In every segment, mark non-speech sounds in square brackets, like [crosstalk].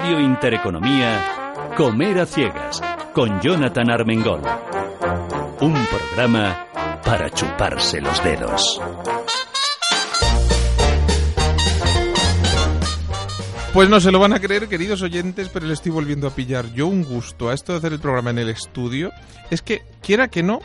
Radio Intereconomía, Comer a Ciegas, con Jonathan Armengol. Un programa para chuparse los dedos. Pues no se lo van a creer, queridos oyentes, pero le estoy volviendo a pillar yo un gusto a esto de hacer el programa en el estudio. Es que, quiera que no,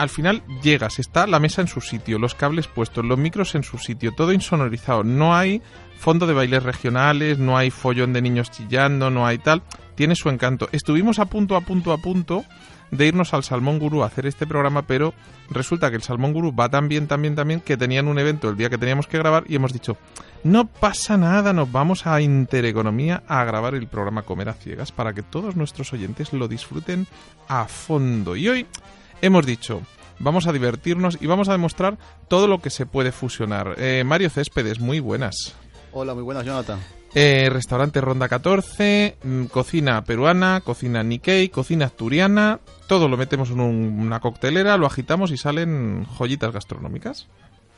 al final llegas, está la mesa en su sitio, los cables puestos, los micros en su sitio, todo insonorizado. No hay fondo de bailes regionales, no hay follón de niños chillando, no hay tal. Tiene su encanto. Estuvimos a punto, a punto, a punto de irnos al Salmón Gurú a hacer este programa, pero resulta que el Salmón Gurú va tan bien, tan bien, que tenían un evento el día que teníamos que grabar y hemos dicho, no pasa nada, nos vamos a Intereconomía a grabar el programa Comer a Ciegas para que todos nuestros oyentes lo disfruten a fondo. Y hoy hemos dicho, vamos a divertirnos y vamos a demostrar todo lo que se puede fusionar. Eh, Mario Céspedes, muy buenas. Hola, muy buenas, Jonathan. Eh, restaurante Ronda 14, mm, cocina peruana, cocina Nikkei, cocina asturiana, todo lo metemos en un- una coctelera, lo agitamos y salen joyitas gastronómicas.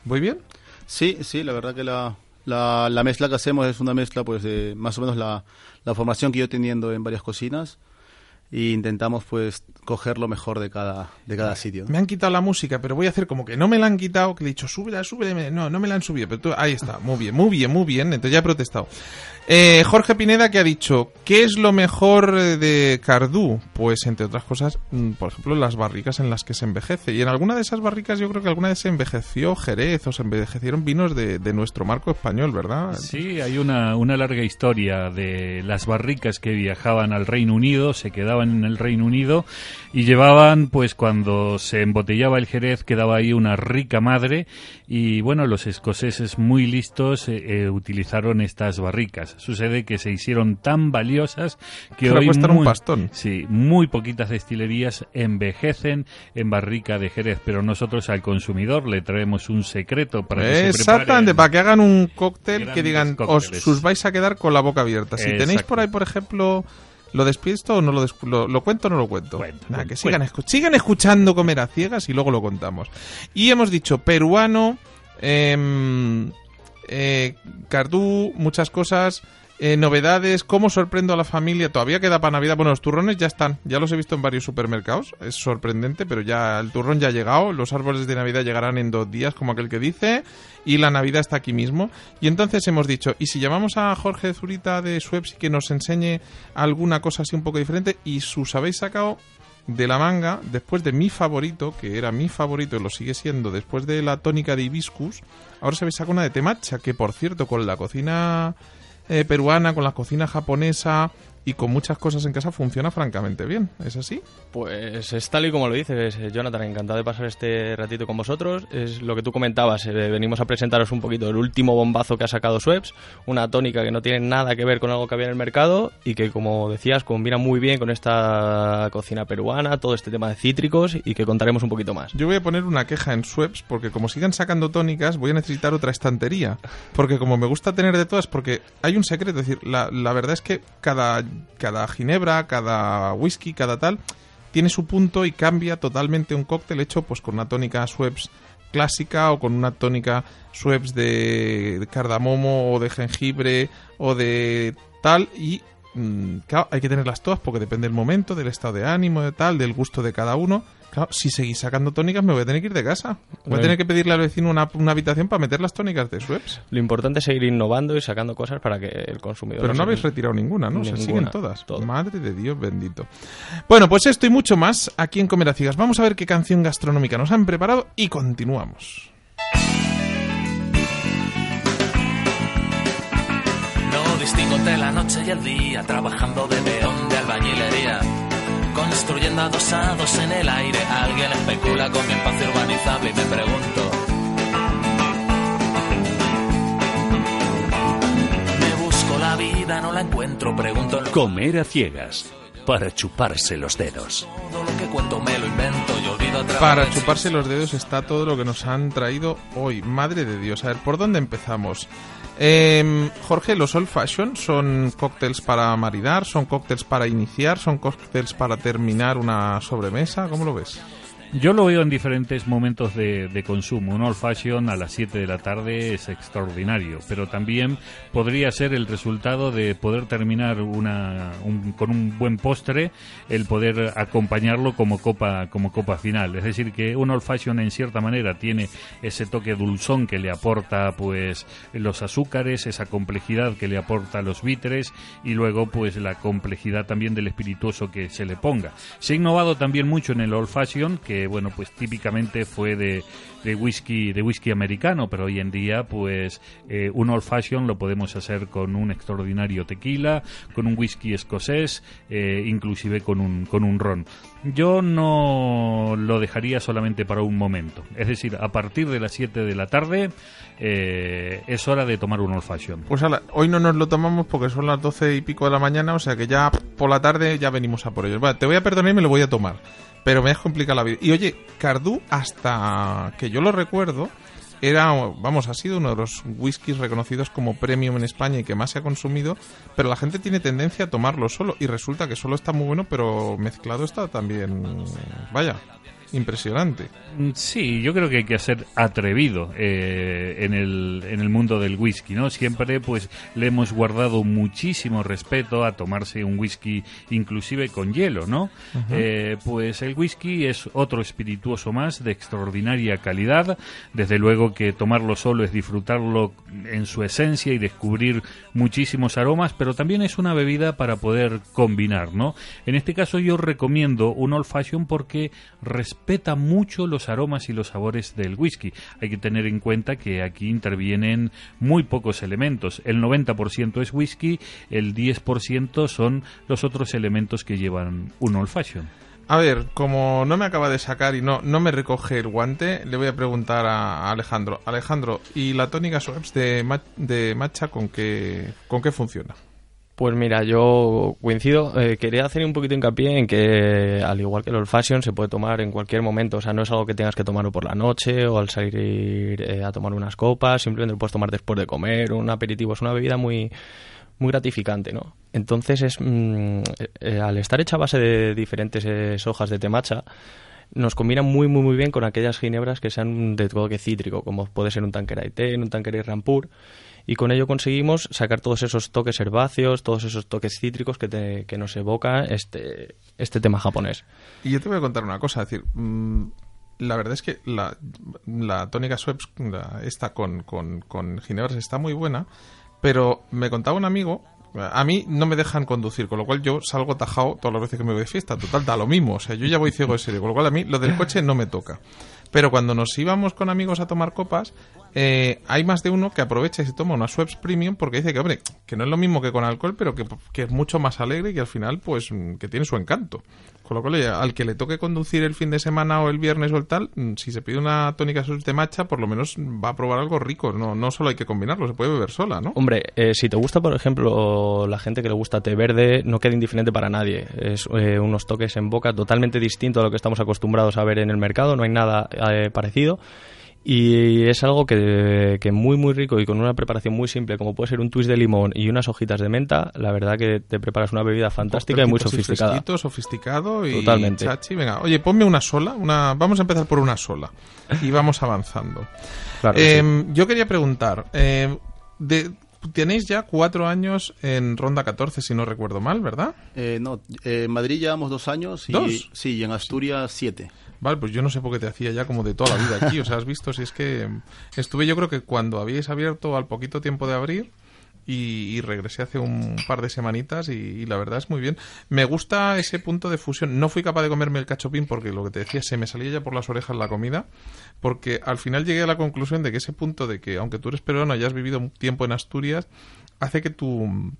¿Voy bien? Sí, sí, la verdad que la, la, la mezcla que hacemos es una mezcla, pues, de más o menos la, la formación que yo teniendo en varias cocinas y intentamos, pues, coger lo mejor de cada, de cada sitio. Me han quitado la música, pero voy a hacer como que no me la han quitado, que le he dicho, súbela, súbela. No, no me la han subido, pero tú, ahí está, muy bien, muy bien, muy bien. Entonces ya he protestado. Eh, Jorge Pineda que ha dicho, ¿qué es lo mejor de Cardú? Pues entre otras cosas, mm, por ejemplo, las barricas en las que se envejece. Y en alguna de esas barricas yo creo que alguna vez se envejeció Jerez o se envejecieron vinos de, de nuestro marco español, ¿verdad? Sí, hay una, una larga historia de las barricas que viajaban al Reino Unido, se quedaban en el Reino Unido y llevaban, pues cuando se embotellaba el Jerez, quedaba ahí una rica madre y bueno, los escoceses muy listos eh, eh, utilizaron estas barricas. Sucede que se hicieron tan valiosas que hoy cuestan un muy, pastón. Sí, muy poquitas destilerías envejecen en barrica de Jerez, pero nosotros al consumidor le traemos un secreto para que se Exactamente, para que hagan un cóctel que digan, cócteles. os, vais a quedar con la boca abierta. Si tenéis por ahí, por ejemplo, ¿lo despisto o no lo, lo, lo cuento o no lo cuento? Cuenta, Nada, que sigan, escu- sigan escuchando comer a ciegas y luego lo contamos. Y hemos dicho peruano, em, eh, Cardú, muchas cosas. Eh, novedades, cómo sorprendo a la familia. Todavía queda para Navidad. Bueno, los turrones ya están, ya los he visto en varios supermercados. Es sorprendente, pero ya el turrón ya ha llegado. Los árboles de Navidad llegarán en dos días, como aquel que dice. Y la Navidad está aquí mismo. Y entonces hemos dicho, ¿y si llamamos a Jorge Zurita de Sueps y que nos enseñe alguna cosa así un poco diferente? Y sus habéis sacado de la manga, después de mi favorito, que era mi favorito y lo sigue siendo, después de la tónica de hibiscus, ahora se habéis sacado una de temacha, que por cierto, con la cocina eh, peruana, con la cocina japonesa y con muchas cosas en casa funciona francamente bien. ¿Es así? Pues es tal y como lo dices, Jonathan, encantado de pasar este ratito con vosotros. Es lo que tú comentabas, eh, venimos a presentaros un poquito el último bombazo que ha sacado Sweps, una tónica que no tiene nada que ver con algo que había en el mercado y que, como decías, combina muy bien con esta cocina peruana, todo este tema de cítricos y que contaremos un poquito más. Yo voy a poner una queja en Sweps porque como sigan sacando tónicas voy a necesitar otra estantería. Porque como me gusta tener de todas, porque hay un secreto, es decir, la, la verdad es que cada, cada ginebra, cada whisky, cada tal, tiene su punto y cambia totalmente un cóctel hecho pues con una tónica Sweps clásica o con una tónica de, de cardamomo o de jengibre o de tal y mm, claro, hay que tenerlas todas porque depende del momento, del estado de ánimo, de tal, del gusto de cada uno. Claro, si seguís sacando tónicas me voy a tener que ir de casa. Voy a tener que pedirle al vecino una, una habitación para meter las tónicas de Sweps. Lo importante es seguir innovando y sacando cosas para que el consumidor... Pero no habéis retirado ninguna, ¿no? Se Ninguna, siguen todas. todo. Madre de Dios bendito. Bueno, pues esto y mucho más aquí en Comer a. Vamos a ver qué canción gastronómica nos han preparado y continuamos. No distingo entre la noche y el día, trabajando de peón de albañilería. Construyendo adosados en el aire. Alguien especula con mi espacio urbanizable y me pregunto. Me busco la vida, no la encuentro, pregunto. en Comer a ciegas, para chuparse los dedos. Todo lo que cuento me lo invento y olvido Para chuparse los dedos está todo lo que nos han traído hoy. Madre de Dios. A ver, ¿por dónde empezamos? Em, Jorge, los old fashion son cócteles para maridar, son cócteles para iniciar, son cócteles para terminar una sobremesa. ¿Cómo lo ves? Yo lo veo en diferentes momentos de, consumo. Un old fashion a las 7 de la tarde es extraordinario, pero también podría ser el resultado de poder terminar una, un- con un buen postre, el poder acompañarlo como copa, como copa final. Es decir, que un old fashion en cierta manera tiene ese toque dulzón que le aporta pues los azúcares, esa complejidad que le aporta los bitres y luego pues la complejidad también del espirituoso que se le ponga. Se ha innovado también mucho en el old fashion que bueno pues típicamente fue de, whisky de whisky americano pero hoy en día pues eh, un old fashion lo podemos hacer con un extraordinario tequila con un whisky escocés eh, inclusive con un con un ron yo no lo dejaría solamente para un momento es decir a partir de las 7 de la tarde eh, es hora de tomar un old fashion Pues ala, hoy no nos lo tomamos porque son las doce y pico de la mañana, o sea que ya por la tarde ya venimos a por ellos. Vale, te voy a perdonar y me lo voy a tomar. Pero me has complicado la vida. Y oye, Cardú, hasta que yo lo recuerdo, era, vamos, ha sido uno de los whiskies reconocidos como premium en España y que más se ha consumido, pero la gente tiene tendencia a tomarlo solo y resulta que solo está muy bueno, pero mezclado está también, vaya, impresionante. Mm, Sí, yo creo que hay que ser atrevido eh, en, el, en el mundo del whisky, ¿no? Siempre pues le hemos guardado muchísimo respeto a tomarse un whisky inclusive con hielo, ¿no? Eh, pues el whisky es otro espirituoso más de extraordinaria calidad, desde luego que tomarlo solo es disfrutarlo en su esencia y descubrir muchísimos aromas, pero también es una bebida para poder combinar, ¿no? En este caso yo recomiendo un old fashion porque respeta mucho los aromas y los sabores del whisky. Hay que tener en cuenta que aquí intervienen muy pocos elementos. El 90% es whisky, el 10% son los otros elementos que llevan un old fashion. A ver, como no me acaba de sacar y no, no me recoge el guante, le voy a preguntar a, Alejandro. Alejandro, ¿y la tónica Schweppes de, de matcha con qué, con qué funciona? Pues mira, yo coincido. eh, quería hacer un poquito hincapié en que, al igual que el old fashion, se puede tomar en cualquier momento. O sea, no es algo que tengas que tomarlo por la noche o al salir eh, a tomar unas copas. Simplemente lo puedes tomar después de comer, un aperitivo. Es una bebida muy, muy gratificante, ¿no? Entonces, es mm, eh, eh, al estar hecha a base de diferentes hojas de té matcha, nos combina muy, muy, muy bien con aquellas ginebras que sean de toque cítrico, como puede ser un Tanqueray té, un Tanqueray rampur, y con ello conseguimos sacar todos esos toques herbáceos, todos esos toques cítricos que, te- que nos evoca este, este tema japonés. Y yo te voy a contar una cosa, es decir, mm, la verdad es que la, la tónica Schweppes, la- esta con, con, con ginebras está muy buena, pero me contaba un amigo, a mí no me dejan conducir, con lo cual yo salgo tajado todas las veces que me voy de fiesta, total, da lo mismo, o sea, yo ya voy ciego de serio, con lo cual a mí lo del coche no me toca. Pero cuando nos íbamos con amigos a tomar copas, eh, hay más de uno que aprovecha y se toma una Schweppes Premium porque dice que, hombre, que no es lo mismo que con alcohol, pero que, es mucho más alegre y que al final, pues, mm, que tiene su encanto. Con lo cual, al que le toque conducir el fin de semana o el viernes o el tal, mm, si se pide una tónica Schweppes de matcha, por lo menos va a probar algo rico. No, no solo hay que combinarlo, se puede beber sola, ¿no? Hombre, eh, si te gusta, por ejemplo, la gente que le gusta té verde, no queda indiferente para nadie. Es eh, unos toques en boca totalmente distinto a lo que estamos acostumbrados a ver en el mercado, no hay nada eh, parecido. Y es algo que, que muy, muy rico y con una preparación muy simple, como puede ser un twist de limón y unas hojitas de menta, la verdad que te preparas una bebida fantástica y muy sofisticada. fresquito, sofisticado y Totalmente. chachi. Venga, oye, ponme una sola. Una... Vamos a empezar por una sola. Y vamos avanzando. [laughs] Claro sí. Eh, Yo quería preguntar, eh, de- tenéis ya cuatro años en Ronda 14, si no recuerdo mal, ¿verdad? Eh, no, eh, en Madrid llevamos dos años y, ¿Dos? Sí, y en Asturias siete. Vale, pues yo no sé por qué te hacía ya como de toda la vida aquí. O sea, has visto, si es que estuve yo creo que cuando habíais abierto al poquito tiempo de abrir y, regresé hace un par de semanitas y, y la verdad es muy bien. Me gusta ese punto de fusión. No fui capaz de comerme el cachopín porque lo que te decía, se me salía ya por las orejas la comida, porque al final llegué a la conclusión de que ese punto de que aunque tú eres peruano y hayas vivido un tiempo en Asturias, hace que tu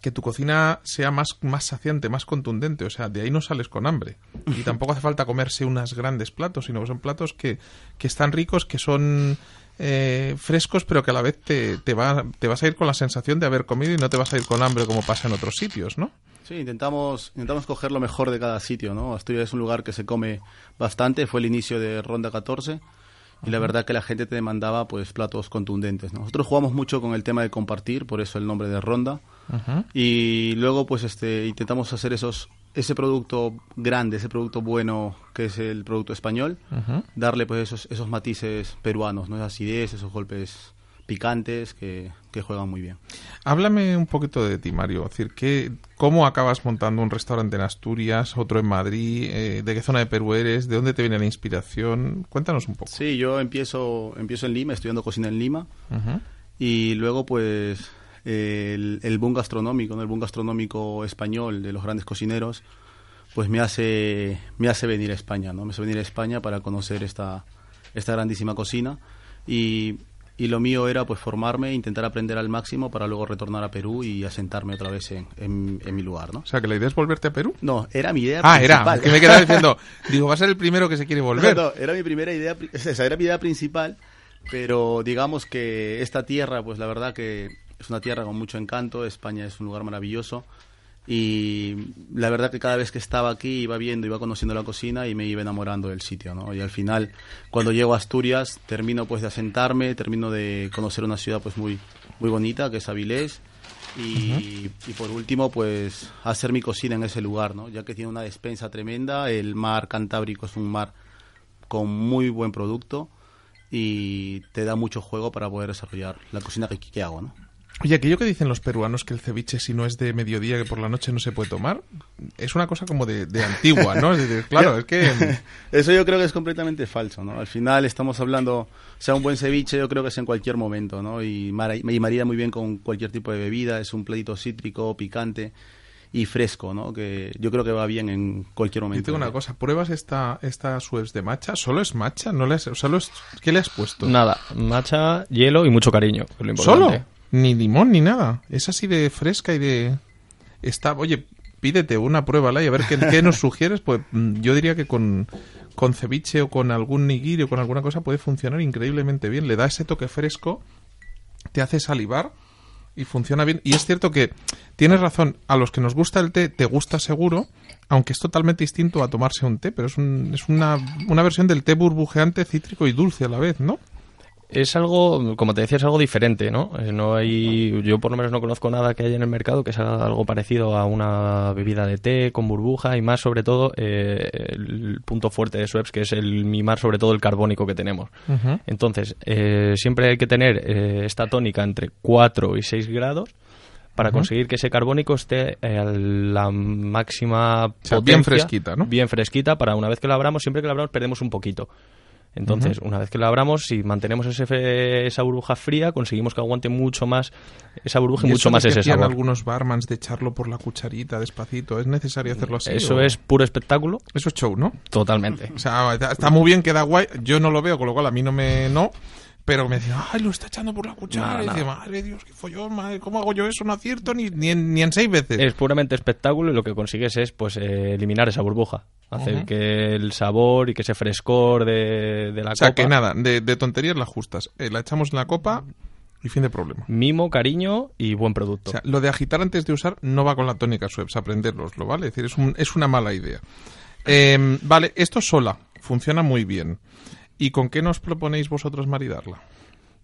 que tu cocina sea más, más saciante, más contundente. O sea, de ahí no sales con hambre. Y [laughs] tampoco hace falta comerse unos grandes platos, sino que son platos que, que están ricos, que son eh, frescos, pero que a la vez te, te, va, te vas a ir con la sensación de haber comido y no te vas a ir con hambre como pasa en otros sitios, ¿no? Sí, intentamos, intentamos coger lo mejor de cada sitio, ¿no? Asturias es un lugar que se come bastante, fue el inicio de Ronda 14 y la verdad que la gente te demandaba pues platos contundentes. ¿no? Nosotros jugamos mucho con el tema de compartir, por eso el nombre de Ronda. Y luego pues este intentamos hacer esos ese producto grande, ese producto bueno que es el producto español, darle pues esos esos matices peruanos, ¿no? Esa acidez, esos golpes picantes que, que, juegan muy bien. Háblame un poquito de ti, Mario. Es decir, ¿qué, ¿cómo acabas montando un restaurante en Asturias, otro en Madrid? Eh, ¿De qué zona de Perú eres? ¿De dónde te viene la inspiración? Cuéntanos un poco. Sí, yo empiezo, empiezo en Lima, estudiando cocina en Lima. Y luego, pues, el, el boom gastronómico, ¿no? el boom gastronómico español de los grandes cocineros, pues me hace, me hace venir a España, ¿no? Me hace venir a España para conocer esta, esta grandísima cocina. Y y lo mío era pues formarme, intentar aprender al máximo para luego retornar a Perú y asentarme otra vez en, en, mi lugar, ¿no? O sea, que la idea es volverte a Perú. No, era mi idea ah, era, que me quedaba diciendo, [laughs] digo, va a ser el primero que se quiere volver. No, era mi primera idea, esa era mi idea principal, pero digamos que esta tierra, pues la verdad que es una tierra con mucho encanto, España es un lugar maravilloso, y la verdad que cada vez que estaba aquí iba viendo, iba conociendo la cocina y me iba enamorando del sitio, ¿no? Y al final, cuando llego a Asturias, termino pues de asentarme, termino de conocer una ciudad pues muy, muy bonita, que es Avilés, y, y, por último pues hacer mi cocina en ese lugar, ¿no? Ya que tiene una despensa tremenda, el mar Cantábrico es un mar con muy buen producto y te da mucho juego para poder desarrollar la cocina que, que hago, ¿no? Oye, aquello que dicen los peruanos que el ceviche si no es de mediodía que por la noche no se puede tomar, es una cosa como de, antigua, ¿no? claro, es que... [laughs] Eso yo creo que es completamente falso, ¿no? Al final estamos hablando, o sea, un buen ceviche yo creo que es en cualquier momento, ¿no? Y, me marida muy bien con cualquier tipo de bebida, es un platito cítrico, picante y fresco, ¿no? Que yo creo que va bien en cualquier momento. Y tengo una cosa, ¿pruebas esta, esta Suez de matcha? ¿Solo es matcha? ¿No le solo es, ¿Qué le has puesto? Nada, matcha, hielo y mucho cariño. ¿Solo? Ni limón ni nada. Es así de fresca y de... Está, oye, pídete una prueba, y a ver [laughs] qué, nos sugieres. Pues mm, yo diría que con, con ceviche o con algún nigiri o con alguna cosa puede funcionar increíblemente bien. Le da ese toque fresco, te hace salivar y funciona bien. Y es cierto que tienes razón, a los que nos gusta el té, te gusta seguro, aunque es totalmente distinto a tomarse un té, pero es, un, es una, una versión del té burbujeante, cítrico y dulce a la vez, ¿no? Es algo, como te decía, es algo diferente, ¿no? Eh, no hay, yo por lo menos no conozco nada que haya en el mercado que sea algo parecido a una bebida de té con burbuja y más sobre todo eh, el punto fuerte de Schweppes que es el mimar sobre todo el carbónico que tenemos. Entonces, eh, siempre hay que tener esta tónica entre 4 y 6 grados para conseguir que ese carbónico esté a la máxima potencia, bien fresquita, ¿no? Bien fresquita para una vez que la abramos, siempre que la abramos perdemos un poquito. Entonces, una vez que lo abramos, si mantenemos ese, esa burbuja fría, conseguimos que aguante mucho más esa burbuja y, mucho más ese sabor. algunos barmans de echarlo por la cucharita despacito. ¿Es necesario hacerlo así? Eso es puro espectáculo. Eso es show, ¿no? Totalmente. O sea, está muy bien, queda guay. Yo no lo veo, con lo cual a mí no me... no pero me decía, ay, lo está echando por la cuchara. y dice, madre Dios, qué follón, madre, ¿cómo hago yo eso? No acierto ni, ni, en, ni en seis veces. Es puramente espectáculo y lo que consigues es pues eh, eliminar esa burbuja. Hacer que el sabor y que ese frescor de, de la copa... O sea, que nada, de, tonterías la justas. Eh, la echamos en la copa y fin de problema. Mimo, cariño y buen producto. O sea, lo de agitar antes de usar no va con la tónica Schweppes, aprenderloslo, ¿vale? Es decir, es, un, es una mala idea. Em, vale, esto sola, funciona muy bien. ¿Y con qué nos proponéis vosotros maridarla?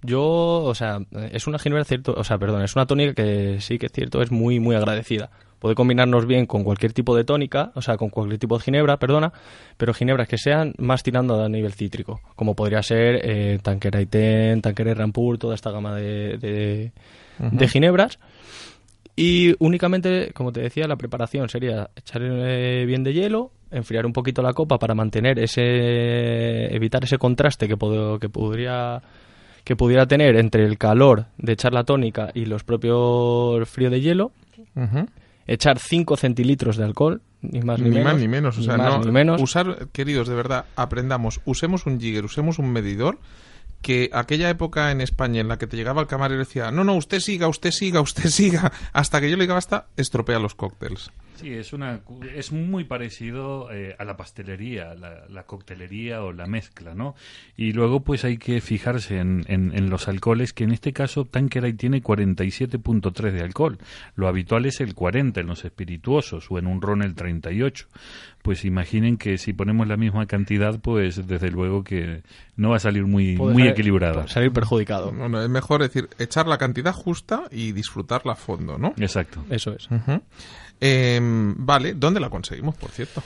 Yo, o sea, es una ginebra cierto, o sea, perdón, es una tónica que sí que es cierto, es muy, muy agradecida. Puede combinarnos bien con cualquier tipo de tónica, o sea, con cualquier tipo de ginebra, perdona, pero ginebras que sean más tirando a nivel cítrico, como podría ser eh, Tanquera Iten, Tanquera Rampur, toda esta gama de, de, ginebras. Y únicamente, como te decía, la preparación sería echar bien de hielo, enfriar un poquito la copa para mantener ese, evitar ese contraste que, que podría que pudiera tener entre el calor de echar la tónica y los propios frío de hielo. Echar 5 centilitros de alcohol, ni más ni, menos. Más ni menos, o sea, no, menos. Usar, queridos, de verdad, aprendamos, usemos un jigger, usemos un medidor que aquella época en España en la que te llegaba el camarero y decía, no, no, usted siga, usted siga, usted siga, hasta que yo le llegaba hasta estropea los cócteles. Sí, es, una, es muy parecido eh, a la pastelería, la, la, coctelería o la mezcla, ¿no? Y luego pues hay que fijarse en, en, en los alcoholes, que en este caso Tanqueray tiene 47.3 de alcohol. Lo habitual es el 40 en los espirituosos o en un ron el 38. Pues imaginen que si ponemos la misma cantidad, pues desde luego que no va a salir muy, Puede muy salir- equilibrada. Salir perjudicado. Bueno, es mejor decir, echar la cantidad justa y disfrutarla a fondo, ¿no? Exacto. Eso es. Em, vale, ¿dónde la conseguimos, por cierto?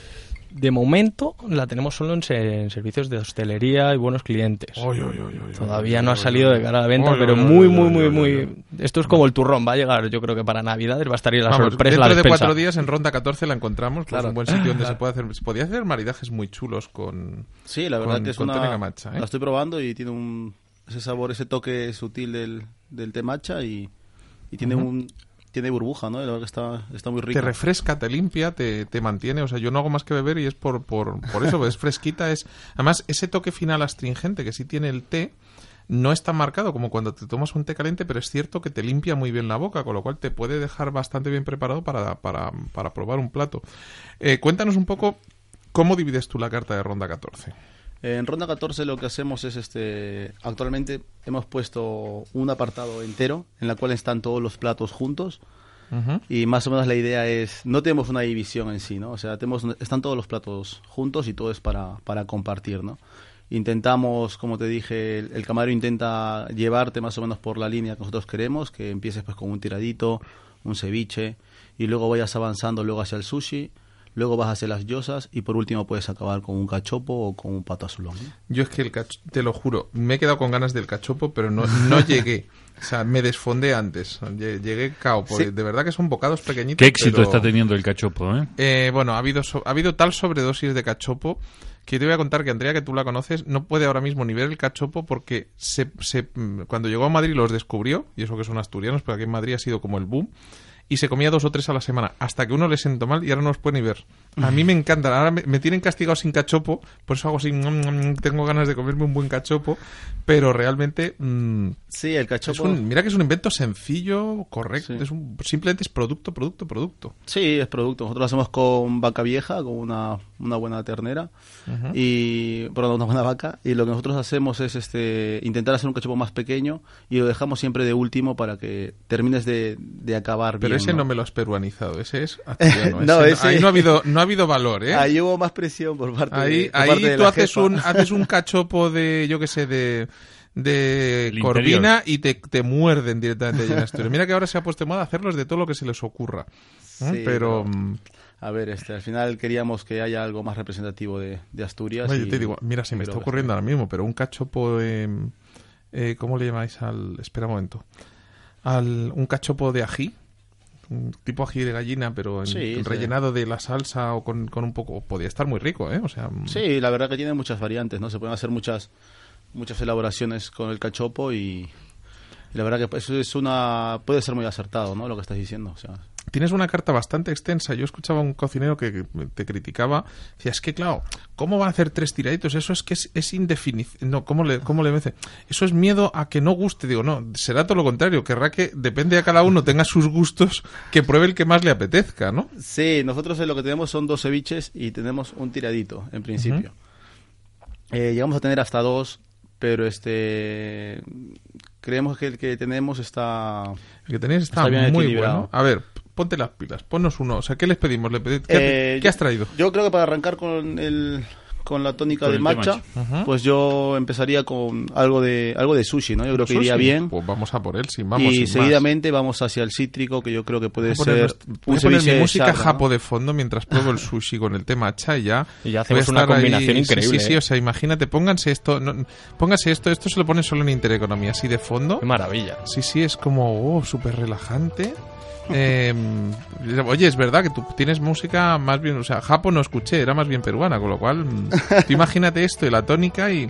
De momento la tenemos solo en, se- en servicios de hostelería y buenos clientes. Oy, oy, oy, oy, Todavía oy, no ha salido oy, de cara a la venta, oy, pero oy, muy, oy, muy, oy, muy, oy, muy... oy. Esto es como el turrón, va a llegar, yo creo que para Navidades va a estar ahí la Vamos, sorpresa, dentro la de cuatro días en Ronda 14 la encontramos, que es un buen sitio donde se [laughs] puede hacer, se podía hacer maridajes muy chulos con... Sí, la verdad Con- que es con una... matcha, ¿eh? La estoy probando y tiene un... Ese sabor, ese toque sutil del, del té matcha y, y tiene un... Tiene burbuja, ¿no? La que está, está muy rico. Te refresca, te limpia, te, te mantiene. O sea, yo no hago más que beber y es por, por, por eso, es fresquita. es Además, ese toque final astringente que sí tiene el té no es tan marcado como cuando te tomas un té caliente, pero es cierto que te limpia muy bien la boca, con lo cual te puede dejar bastante bien preparado para, para, para probar un plato. Eh, cuéntanos un poco cómo divides tú la carta de ronda 14. En ronda 14 lo que hacemos es este actualmente hemos puesto un apartado entero en la cual están todos los platos juntos y más o menos la idea es no tenemos una división en sí, ¿no? O sea, tenemos están todos los platos juntos y todo es para para compartir, ¿no? Intentamos, como te dije, el, el camarero intenta llevarte más o menos por la línea que nosotros queremos, que empieces pues con un tiradito, un ceviche y luego vayas avanzando luego hacia el sushi, luego vas hacia las yosas y por último puedes acabar con un cachopo o con un pato azulón. Yo es que el cach- te lo juro, me he quedado con ganas del cachopo, pero no, no [laughs] llegué. O sea, me desfondé antes. Lle- Llegué cao, porque Sí. de verdad que son bocados pequeñitos. Qué éxito pero- está teniendo el cachopo, ¿eh? Eh, bueno, ha habido, so- ha habido tal sobredosis de cachopo que te voy a contar que Andrea, que tú la conoces, no puede ahora mismo ni ver el cachopo porque se, se- mm, cuando llegó a Madrid los descubrió, y eso que son asturianos, pero aquí en Madrid ha sido como el boom, y se comía dos o tres a la semana, hasta que uno le sentó mal y ahora no los puede ni ver. A mí me encantan, ahora me, me tienen castigado sin cachopo, por eso hago así, mm, mm, tengo ganas de comerme un buen cachopo, pero realmente... mm, Sí, el cachopo. un- mira que es un invento sencillo, correcto, Sí. es un, simplemente es producto, producto, producto. Sí, es producto. Nosotros lo hacemos con vaca vieja, con una, una buena ternera y perdón, una buena vaca. Y lo que nosotros hacemos es este intentar hacer un cachopo más pequeño y lo dejamos siempre de último para que termines de, de acabar Pero bien. ese no. ¿no? me lo has peruanizado, ese es [laughs] asturiano. No, ese ese- Ahí no ha habido, no ha habido valor, ¿eh? Ahí hubo más presión por parte Ahí, de, por ahí parte de tú la haces jefa. un, haces un cachopo de, yo qué sé, de, de El corvina y te, te muerden directamente allí en Asturias. Mira que ahora se ha puesto de moda hacerlos de todo lo que se les ocurra. ¿eh? Sí, pero, pero- mm, A ver, este, al final queríamos que haya algo más representativo de, de Asturias. oye, y- te digo, mira, se me pero está ocurriendo ahora mismo, pero un cachopo de, eh, ¿cómo le llamáis al, espera un momento, al, un cachopo de ají, un tipo ají de gallina, pero en- Sí, sí. rellenado de la salsa o con, con un poco, podría estar muy rico, ¿eh? O sea, mm, Sí, la verdad que tiene muchas variantes, ¿no? Se pueden hacer muchas muchas elaboraciones con el cachopo y, y la verdad que eso es una puede ser muy acertado, ¿no? Lo que estás diciendo, o sea, Tienes una carta bastante extensa. Yo escuchaba a un cocinero que te criticaba. Decía, es que claro, ¿cómo van a hacer tres tiraditos? Eso es que es, es indefinición. No, ¿cómo le, cómo le dice? Eso es miedo a que no guste. Digo, no, será todo lo contrario. Querrá que, depende de cada uno, tenga sus gustos, que pruebe el que más le apetezca, ¿no? Sí, nosotros lo que tenemos son dos ceviches y tenemos un tiradito, en principio. Eh, llegamos a tener hasta dos, pero este creemos que el que tenemos está... El que tenéis está, Está bien muy bueno. A ver, ponte las pilas, ponnos uno. O sea, ¿qué les pedimos? ¿Le pedid- ¿Qué, Eh, qué has traído? Yo creo que para arrancar con el con la tónica Con de matcha, pues yo empezaría con algo de algo de sushi, ¿no? Yo creo que iría Sushi. bien. Pues vamos a por él, sin vamos. sin y más. seguidamente vamos hacia el cítrico, que yo creo que puede Voy a poner, ser voy a poner mi música japo de fondo mientras pruebo el sushi con el té matcha y ya. Y ya hacemos una ahí- combinación sí, increíble, Sí, sí, ¿eh? o sea, imagínate, pónganse esto, no, pónganse esto, esto se lo pone solo en Intereconomía, así de fondo. Qué maravilla. Sí, sí, es como, oh, súper relajante. Eh, oye, es verdad que tú tienes música más bien, o sea, japo no escuché, era más bien peruana, con lo cual, mm, tú imagínate esto y la tónica y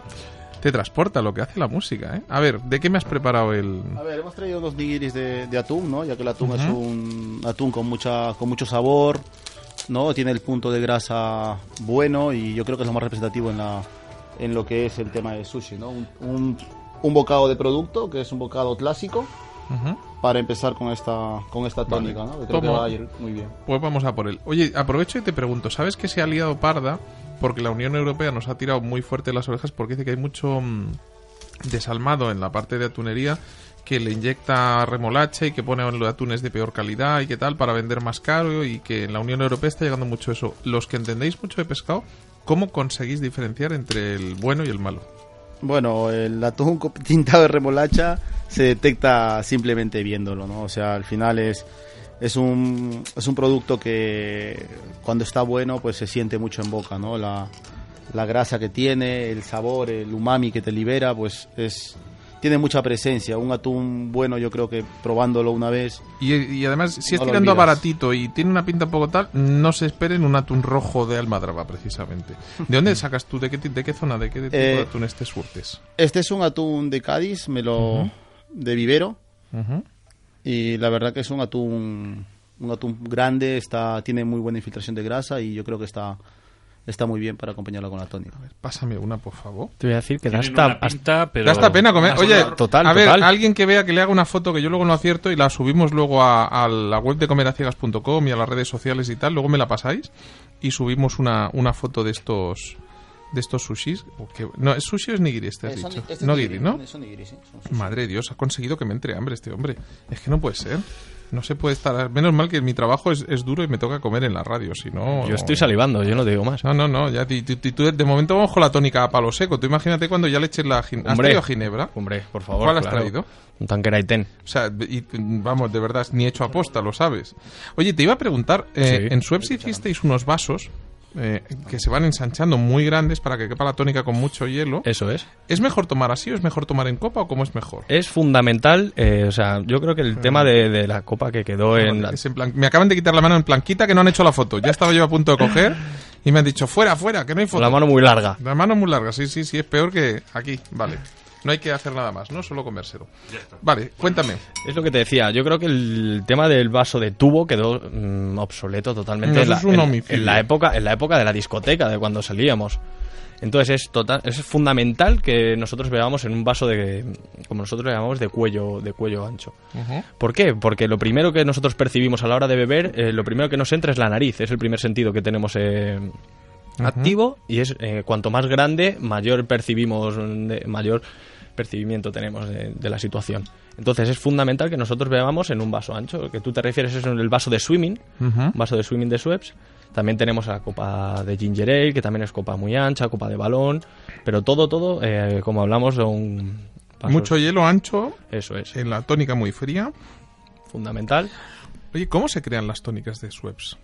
te transporta lo que hace la música, ¿eh? A ver, ¿de qué me has preparado el...? A ver, hemos traído unos nigiris de, de atún, ¿no? Ya que el atún es un atún con mucha con mucho sabor, ¿no? Tiene el punto de grasa bueno y yo creo que es lo más representativo en la en lo que es el tema de sushi, ¿no? Un, un, un bocado de producto, que es un bocado clásico, Ujú. Para empezar con esta, con esta tónica, ¿no? Que creo que va a ir muy bien. Pues vamos a por él. Oye, aprovecho y te pregunto, ¿sabes que se ha liado parda? Porque la Unión Europea nos ha tirado muy fuerte las orejas porque dice que hay mucho mm, desalmado en la parte de atunería que le inyecta remolacha y que pone los atunes de peor calidad y que tal para vender más caro y que en la Unión Europea está llegando mucho eso. Los que entendéis mucho de pescado, ¿cómo conseguís diferenciar entre el bueno y el malo? Bueno, el atún [laughs] tintado de remolacha se detecta simplemente viéndolo, ¿no? O sea, al final es, es, un, es un producto que cuando está bueno pues se siente mucho en boca, ¿no? La, la grasa que tiene, el sabor, el umami que te libera, pues es tiene mucha presencia. Un atún bueno yo creo que probándolo una vez Y, y además, si es No lo tirando a baratito y tiene una pinta un poco tal, no se esperen un atún rojo de almadraba, precisamente. ¿De dónde [laughs] sacas tú? ¿De qué, de qué zona? ¿De qué tipo de Eh, atún te surtes? Este es un atún de Cádiz, me lo de vivero y la verdad que es un atún un atún grande, está tiene muy buena infiltración de grasa y yo creo que está está muy bien para acompañarlo con la tónica. Pásame una, por favor. Te voy a decir que da hasta, pero Da hasta pena comer. Hasta- Oye, total, a ver, total. alguien que vea que le haga una foto que yo luego no acierto y la subimos luego a, a la web de comeraciegas.com y a las redes sociales y tal, luego me la pasáis y subimos una, una foto de estos de estos sushis. O que- no, ¿es sushi o es nigiri este has Eh, son- dicho? este es no nigiri, giri, ¿no? son nigiri, sí, son. Madre de Dios, ha conseguido que me entre hambre este hombre. Es que no puede ser. No se puede estar... Menos mal que mi trabajo es, es duro y me toca comer en la radio, si no... Yo estoy salivando, yo no te digo más. No, no, no, ya, ti- ti- ti- tú de momento vamos con la tónica a palo seco. Tú imagínate cuando ya le eches la... gin- ¿Has Hombre. traído ginebra? Hombre, por favor. ¿Cuál has claro. traído? Un tanqueraiten. O sea, y, vamos, de verdad, ni hecho aposta, lo sabes. Oye, te iba a preguntar, eh, Sí. en Suez hicisteis unos vasos eh, que se van ensanchando muy grandes para que quepa la tónica con mucho hielo. Eso es. ¿Es mejor tomar así o es mejor tomar en copa o cómo es mejor? Es fundamental, eh, o sea, yo creo que el tema de, de la copa que quedó en... la- Es en plan- me acaban de quitar la mano en planquita que no han hecho la foto. Ya estaba yo a punto de coger y me han dicho, fuera, fuera, que no hay foto. la mano muy larga. La mano muy larga, sí, sí, sí, es peor que aquí. Vale. No hay que hacer nada más, ¿no? Solo comérselo. Vale, cuéntame. Es lo que te decía, yo creo que el tema del vaso de tubo quedó mm, obsoleto totalmente en, la, en la época, en la época de la discoteca, de cuando salíamos. Entonces es total, es fundamental que nosotros bebamos en un vaso de, como nosotros le llamamos, de cuello, de cuello ancho. ¿Por qué? Porque lo primero que nosotros percibimos a la hora de beber, eh, lo primero que nos entra es la nariz, es el primer sentido que tenemos eh, activo y es eh, cuanto más grande, mayor percibimos, de- mayor percibimiento tenemos de, de la situación. Entonces es fundamental que nosotros bebamos en un vaso ancho. Lo que tú te refieres es en el vaso de swimming, un vaso de swimming de Schweppes. También tenemos la copa de ginger ale, que también es copa muy ancha, copa de balón, pero todo, todo, eh, como hablamos, son vasos- Mucho hielo ancho Eso es, en la tónica muy fría. fundamental. Oye, ¿cómo se crean las tónicas de Schweppes?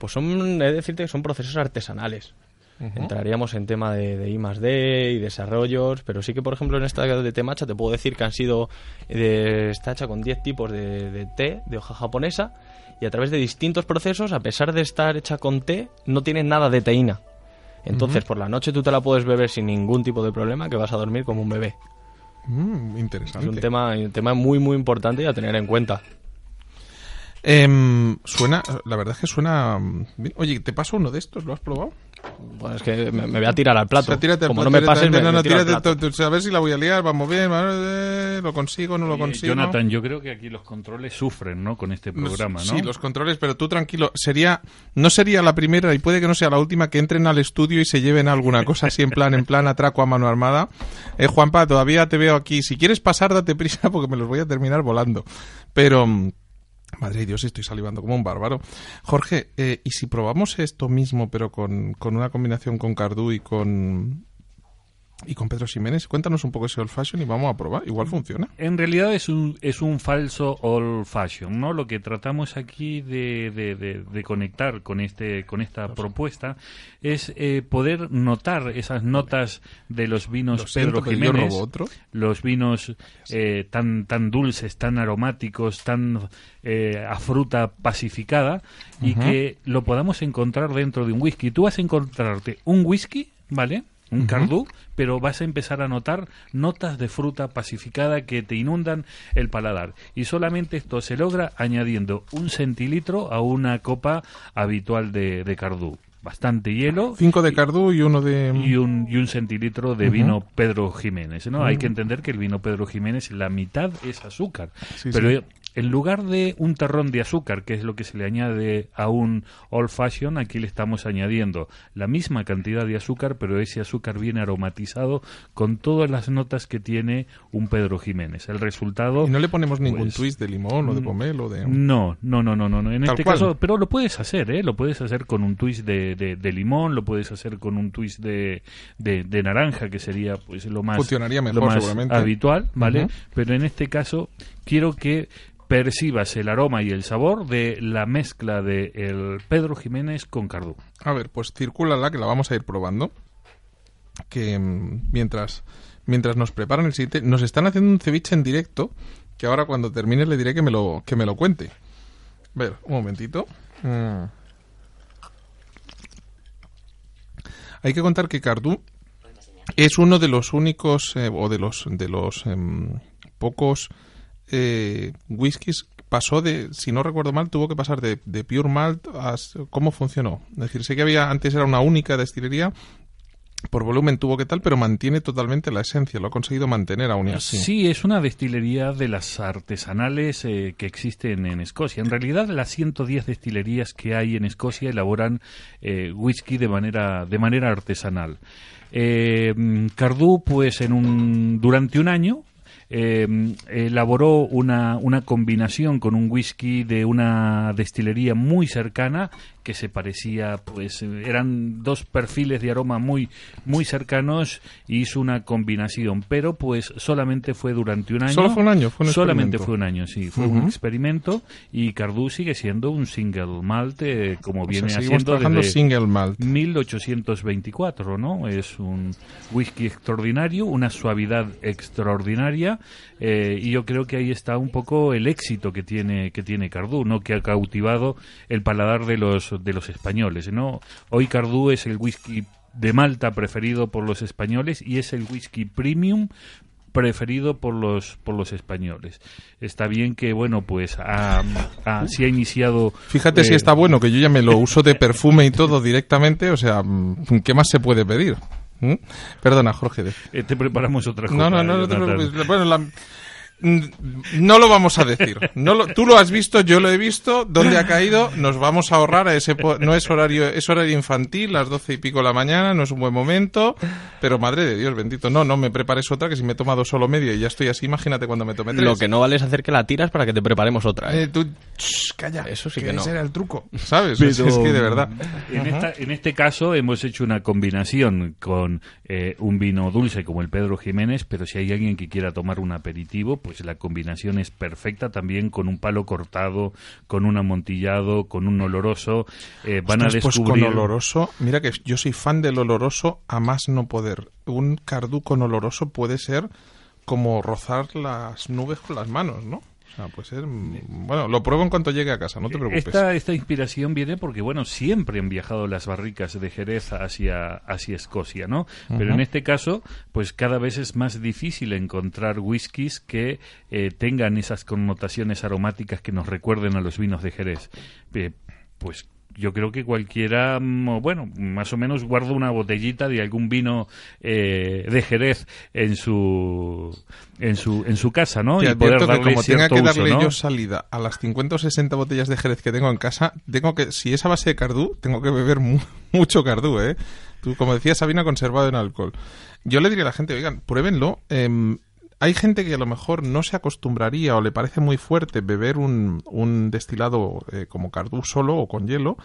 Pues son, he de decirte que son procesos artesanales. Entraríamos en tema de, de I más D y desarrollos, pero sí que, por ejemplo, en esta de té matcha te puedo decir que han sido, de, está hecha con 10 tipos de, de té de hoja japonesa y a través de distintos procesos, a pesar de estar hecha con té, no tiene nada de teína. Entonces, por la noche tú te la puedes beber sin ningún tipo de problema, que vas a dormir como un bebé. Mm, Es interesante. un tema, un tema muy, muy importante y a tener en cuenta. Em, suena, la verdad es que suena... bien. Oye, ¿te paso uno de estos? ¿Lo has probado? Bueno, es que me, me voy a tirar al plato. O sea, tírate al como plato no me pases, me, no, no, me tiro al tírate, plato. a ver si la voy a liar, vamos bien, eh, lo consigo, no lo consigo. Jonathan, yo creo que aquí los controles sufren, ¿no? Con este programa, ¿no? Sí, los controles, pero tú tranquilo, sería no sería la primera y puede que no sea la última que entren al estudio y se lleven alguna cosa así en plan en plan atraco a mano armada. Eh, Juanpa, todavía te veo aquí. Si quieres pasar, date prisa porque me los voy a terminar volando. Pero mm, Madre de Dios, estoy salivando como un bárbaro. Jorge, eh, ¿y si probamos esto mismo, pero con, con una combinación con Cardú y con y con Pedro Ximénez? Cuéntanos un poco ese old fashion y vamos a probar. Igual funciona. En realidad es un, es un falso old fashion, ¿no? Lo que tratamos aquí de, de- de- de conectar con este con esta propuesta es eh, poder notar esas notas de los vinos siento, Pedro yo Jiménez, otro. los vinos eh, tan tan dulces, tan aromáticos, tan eh, a fruta pacificada y que lo podamos encontrar dentro de un whisky. Tú vas a encontrarte un whisky, ¿vale? Un cardú, pero vas a empezar a notar notas de fruta pacificada que te inundan el paladar. Y solamente esto se logra añadiendo un centilitro a una copa habitual de, de cardú. bastante hielo. Cinco de Cardú y uno de... Y un, y un centilitro de vino Pedro Jiménez, ¿no? Hay que entender que el vino Pedro Jiménez, la mitad es azúcar. Sí, pero sí. En lugar de un terrón de azúcar, que es lo que se le añade a un old fashion, aquí le estamos añadiendo la misma cantidad de azúcar, pero ese azúcar viene aromatizado con todas las notas que tiene un Pedro Jiménez. El resultado... Y no le ponemos ningún pues, twist de limón o de pomelo de... no, no, no, no, no. no. En Tal este cual. caso, pero lo puedes hacer, ¿eh? Lo puedes hacer con un twist de, de- de limón, lo puedes hacer con un twist de, de- naranja, que sería pues lo más, Funcionaría mejor, lo más seguramente. habitual, ¿vale? Pero en este caso, quiero que percibas el aroma y el sabor de la mezcla de el Pedro Jiménez con Cardú. A ver, pues circúlala, que la vamos a ir probando. Que mm, mientras, mientras nos preparan el siguiente, nos están haciendo un ceviche en directo, que ahora cuando termine le diré que me lo, que me lo cuente. A ver, un momentito. Mm. Hay que contar que Cardú es uno de los únicos eh, o de los de los em, pocos eh, whiskies pasó de si no recuerdo mal tuvo que pasar de, de pure malt a cómo funcionó es decir sé que había antes era una única destilería por volumen tuvo que tal pero mantiene totalmente la esencia lo ha conseguido mantener aún así Sí, es una destilería de las artesanales eh, que existen en Escocia. En realidad, las 110 destilerías que hay en Escocia elaboran eh, whisky de manera, de manera artesanal. Eh, pues, en un, durante un año eh, elaboró una, una combinación con un whisky de una destilería muy cercana que se parecía, pues eran dos perfiles de aroma muy, muy cercanos y hizo una combinación, pero pues solamente fue durante un año. Solo fue un año, fue un Solamente fue un año, sí, fue un experimento y Cardú sigue siendo un single malt eh, como O viene haciendo desde single malt 1824, ¿no? Es un whisky extraordinario, una suavidad extraordinaria eh, y yo creo que ahí está un poco el éxito que tiene que tiene Cardú, ¿no? Que ha cautivado el paladar de los de los españoles, ¿no? Hoy Cardú es el whisky de Malta preferido por los españoles y es el whisky premium preferido por los por los españoles. Está bien que bueno, pues ha, ha- si ha iniciado fíjate si eh, está bueno que yo ya me lo uso de perfume y todo directamente o sea mm, qué más se puede pedir ¿Mm? perdona Jorge eh, te preparamos otra cosa. No, no, no, no te Jonathan. preocupes. Bueno, la- no lo vamos a decir. No lo- tú lo has visto, yo lo he visto. ¿Dónde ha caído? Nos vamos a ahorrar a ese. No es horario, es horario infantil, las doce y pico de la mañana, no es un buen momento. Pero madre de Dios, bendito. No, no me prepares otra, que si me he tomado solo media y ya estoy así, imagínate cuando me tome tres. Lo que no vale es hacer que la tiras para que te preparemos otra. ¿eh? Eh, tú, shh, calla. Eso sí que no. Ese era el truco, ¿sabes? Es, es que de verdad. En, esta- en este caso hemos hecho una combinación con eh, un vino dulce como el Pedro Jiménez, pero si hay alguien que quiera tomar un aperitivo, pues la combinación es perfecta también con un palo cortado, con un amontillado, con un oloroso. eh, van Ostras, a pues descubrir... con oloroso, mira que yo soy fan del oloroso a más no poder. Un cardú con oloroso puede ser como rozar las nubes con las manos, ¿no? Mm, Bueno, lo pruebo en cuanto llegue a casa, no te preocupes. Esta, esta inspiración viene porque, bueno, siempre han viajado las barricas de Jerez hacia, hacia Escocia, ¿no? Pero en este caso, pues cada vez es más difícil encontrar whiskies que eh, tengan esas connotaciones aromáticas que nos recuerden a los vinos de Jerez. Eh, pues yo creo que cualquiera, mm, bueno, más o menos guarda una botellita de algún vino eh, de Jerez en su en su en su casa, ¿no? Te y poder advierto que darle como tenga que uso, darle ¿no? yo salida a las 50 o 60 botellas de Jerez que tengo en casa, tengo que, si es a base de cardú, tengo que beber mu- [laughs] mucho cardú, ¿eh? Tú, como decía Sabina, conservado en alcohol. Yo le diría a la gente, oigan, pruébenlo. em, hay gente que a lo mejor no se acostumbraría o le parece muy fuerte beber un, un destilado eh, como cardú solo o con hielo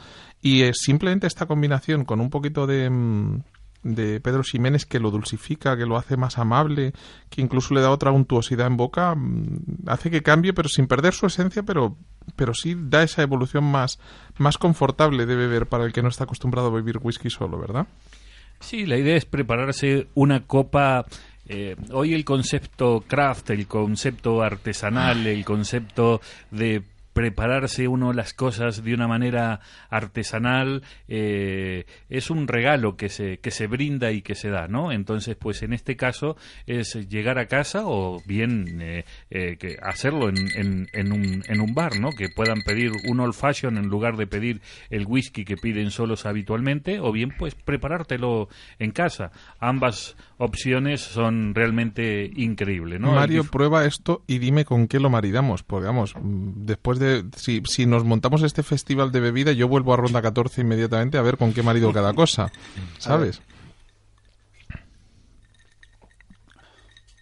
y simplemente esta combinación con un poquito de, mm, de Pedro Ximénez que lo dulcifica, que lo hace más amable, que incluso le da otra untuosidad en boca, mm, hace que cambie, pero sin perder su esencia, pero, pero sí da esa evolución más, más confortable de beber para el que no está acostumbrado a beber whisky solo, ¿verdad? Sí, la idea es prepararse una copa. Eh, hoy el concepto craft, el concepto artesanal, el concepto de prepararse uno las cosas de una manera artesanal eh, es un regalo que se, que se brinda y que se da, ¿no? Entonces, pues en este caso es llegar a casa o bien eh, eh, que hacerlo en, en, en, un, en un bar, ¿no? Que puedan pedir un old fashion en lugar de pedir el whisky que piden solos habitualmente o bien pues preparártelo en casa. Ambas opciones son realmente increíbles, ¿no? Mario, prueba esto y dime con qué lo maridamos. Porque vamos, mm, después de. Si, si nos montamos este festival de bebida, yo vuelvo a ronda 14 inmediatamente a ver con qué marido cada cosa. [laughs] ¿Sabes?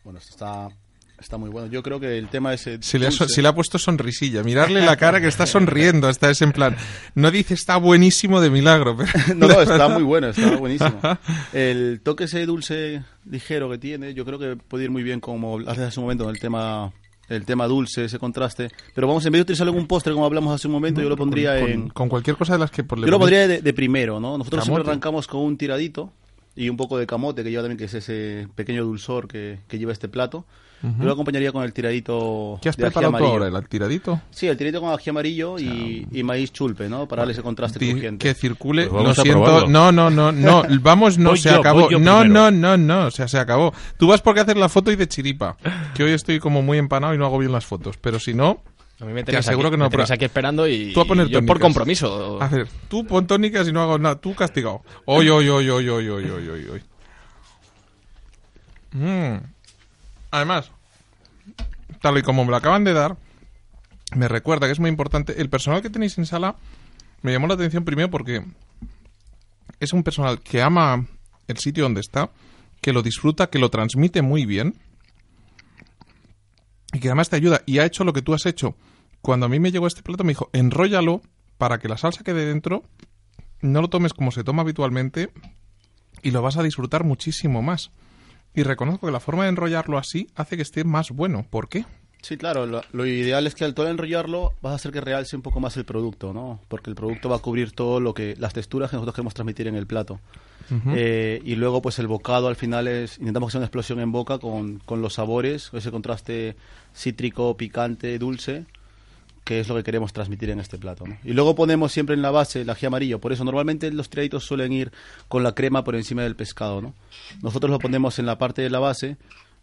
Bueno, esto está, está muy bueno. Yo creo que el tema es... Si le, ha, le puesto sonrisilla, mirarle la cara que está sonriendo, está es en plan, no dice está buenísimo de milagro, pero [laughs] No, no, está muy bueno, está buenísimo. [laughs] El toque ese dulce ligero que tiene, yo creo que puede ir muy bien como hace un momento, el tema el tema dulce, ese contraste. Pero vamos, en vez de utilizarlo en un postre como hablamos hace un momento, yo lo pondría con, en... con cualquier cosa de las que por Yo lo pondría de, de primero, ¿no? Nosotros siempre arrancamos con un tiradito y un poco de camote que lleva también, que es ese pequeño dulzor que, que lleva este plato. Yo lo acompañaría con el tiradito. ¿Qué has de preparado tú ahora? ¿El tiradito? Sí, el tiradito con ají amarillo y, maíz chulpe, ¿no? Para darle ese contraste crujiente. Que circule. Pues lo siento. No, no, no, no. [laughs] Vamos, no, voy se acabó. No, no, no, no. O sea, se acabó. Tú vas porque haces la foto y de chiripa. Que hoy estoy como muy empanado y no hago bien las fotos. Pero si no, a mí me que no me aquí, esperando y, por compromiso. A ver, tú pon tónicas y no hago nada. Tú castigado. Oy, oy, oy, oy, oy, oy, oy, oy. Mmm. Además, tal y como me lo acaban de dar, me recuerda que es muy importante. El personal que tenéis en sala me llamó la atención primero porque es un personal que ama el sitio donde está, que lo disfruta, que lo transmite muy bien y que además te ayuda. Y ha hecho lo que tú has hecho. Cuando a mí me llegó este plato, me dijo, enróllalo para que la salsa quede dentro, no lo tomes como se toma habitualmente y lo vas a disfrutar muchísimo más. Y reconozco que la forma de enrollarlo así hace que esté más bueno. ¿Por qué? Sí, claro, lo, lo ideal es que al todo enrollarlo vas a hacer que realce un poco más el producto, ¿no? Porque el producto va a cubrir todo lo que las texturas que nosotros queremos transmitir en el plato. Eh, y luego pues el bocado al final es intentamos que sea una explosión en boca con, con los sabores, ese contraste cítrico, picante, dulce, que es lo que queremos transmitir en este plato, ¿no? Y luego ponemos siempre en la base el ají amarillo, por eso normalmente los tiraditos suelen ir con la crema por encima del pescado, ¿no? Nosotros lo ponemos en la parte de la base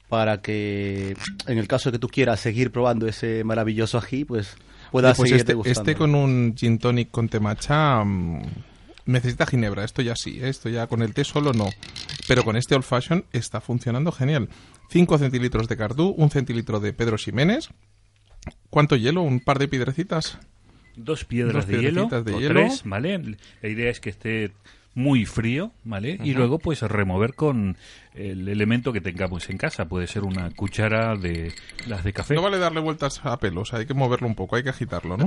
para que en el caso de que tú quieras seguir probando ese maravilloso ají, pues puedas pues seguir este, degustando. este con un gin tonic con temacha mm, necesita ginebra. Esto ya sí, ¿eh? esto ya con el té solo no. Pero con este old fashion está funcionando genial. 5 centilitros de cardú, un centilitro de Pedro Ximénez. ¿Cuánto hielo? ¿Un par de piedrecitas? Dos piedras Dos de hielo, piedrecitas de o hielo. tres, ¿vale? La idea es que esté muy frío, ¿vale? Y luego pues remover con el elemento que tengamos en casa. Puede ser una cuchara de las de café. No vale darle vueltas a pelos, hay que moverlo un poco, hay que agitarlo, ¿no?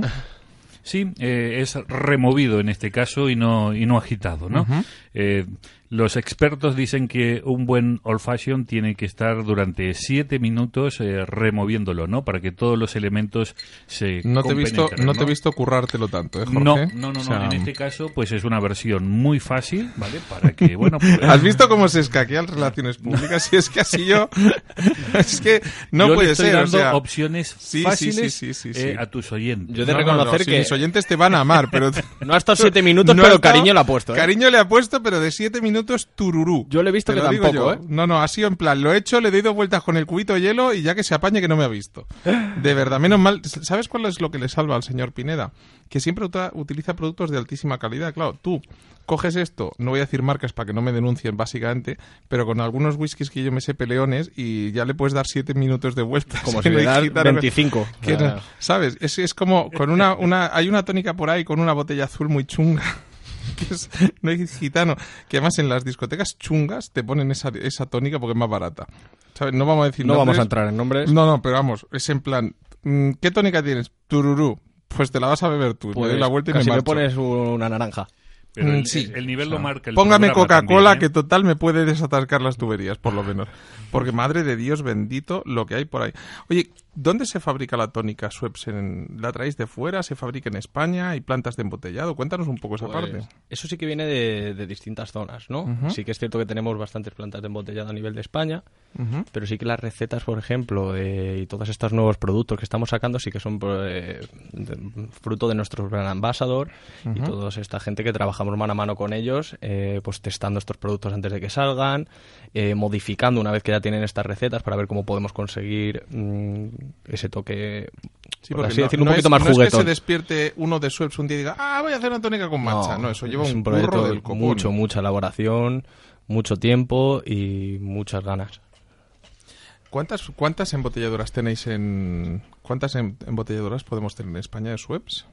Sí, eh, es removido en este caso y no, y no agitado, ¿no? Eh, los expertos dicen que un buen old fashion tiene que estar durante siete minutos eh, removiéndolo, ¿no? Para que todos los elementos se No te he visto, compenetren, no te he visto currártelo tanto, ¿eh, Jorge? No, no, no, no. O sea, En este caso, pues es una versión muy fácil, ¿vale? Para que, [laughs] bueno, pues, ¿Has visto cómo se escaquean relaciones públicas? [laughs] Si es que así yo... [laughs] es que no yo le puede estoy ser, o dando sea... opciones sí, sí, fáciles sí, sí, sí, eh, a tus oyentes. Yo he de No, no, reconocer no, que mis oyentes te van a amar, pero... no ha estado siete minutos, No pero estado- cariño le ha puesto. ¿eh? Cariño le ha puesto, pero de siete minutos tururú. Yo le he visto Te que lo digo tampoco, yo. ¿eh? No, no, ha sido en plan, lo he hecho, le doy dos vueltas con el cubito de hielo y ya que se apañe que no me ha visto. De verdad, menos mal. ¿Sabes cuál es lo que le salva al señor Pineda? Que siempre utiliza productos de altísima calidad. Claro, tú coges esto, no voy a decir marcas para que no me denuncien básicamente, pero con algunos whiskies que yo me sé peleones y ya le puedes dar siete minutos de vueltas. Como [laughs] si le das gitano- 25. [laughs] que O sea, no- ¿Sabes? Es, es como con una, una... Hay una tónica por ahí con una botella azul muy chunga. [laughs] Que es, no hay gitano. Que además en las discotecas chungas te ponen esa, esa tónica porque es más barata. ¿Sabes? No vamos a decir no vamos a entrar en nombres. No, no, pero vamos, es en plan, mm, ¿qué tónica tienes? Tururú. Pues te la vas a beber tú. me Pues doy la vuelta y casi me me pones una naranja. Pero Mm, el, sí. el nivel lo marca el Póngame Coca-Cola, también, que ¿eh? total me puede desatascar las tuberías, por lo menos. Porque madre de Dios bendito lo que hay por ahí. Oye, ¿Dónde se fabrica la tónica Schweppes? ¿La traéis de fuera? ¿Se fabrica en España? ¿Hay plantas de embotellado? Cuéntanos un poco esa Pues, parte. Eso sí que viene de, de distintas zonas, ¿no? Sí que es cierto que tenemos bastantes plantas de embotellado a nivel de España, pero sí que las recetas, por ejemplo, eh, y todos estos nuevos productos que estamos sacando sí que son eh, fruto de nuestro brand ambassador y toda esta gente que trabajamos mano a mano con ellos, eh, pues testando estos productos antes de que salgan, eh, modificando una vez que ya tienen estas recetas para ver cómo podemos conseguir mm, ese toque, Sí, por así no, decirlo, un poquito es, más no es que juguetón. se despierte uno de Schweppes un día y diga, ah, voy a hacer una tónica con matcha. No, eso lleva es un, proyecto de del copón. mucho, mucha elaboración, mucho tiempo y muchas ganas. ¿Cuántas, ¿Cuántas embotelladoras tenéis en... ¿Cuántas em- embotelladoras podemos tener en España de Schweppes?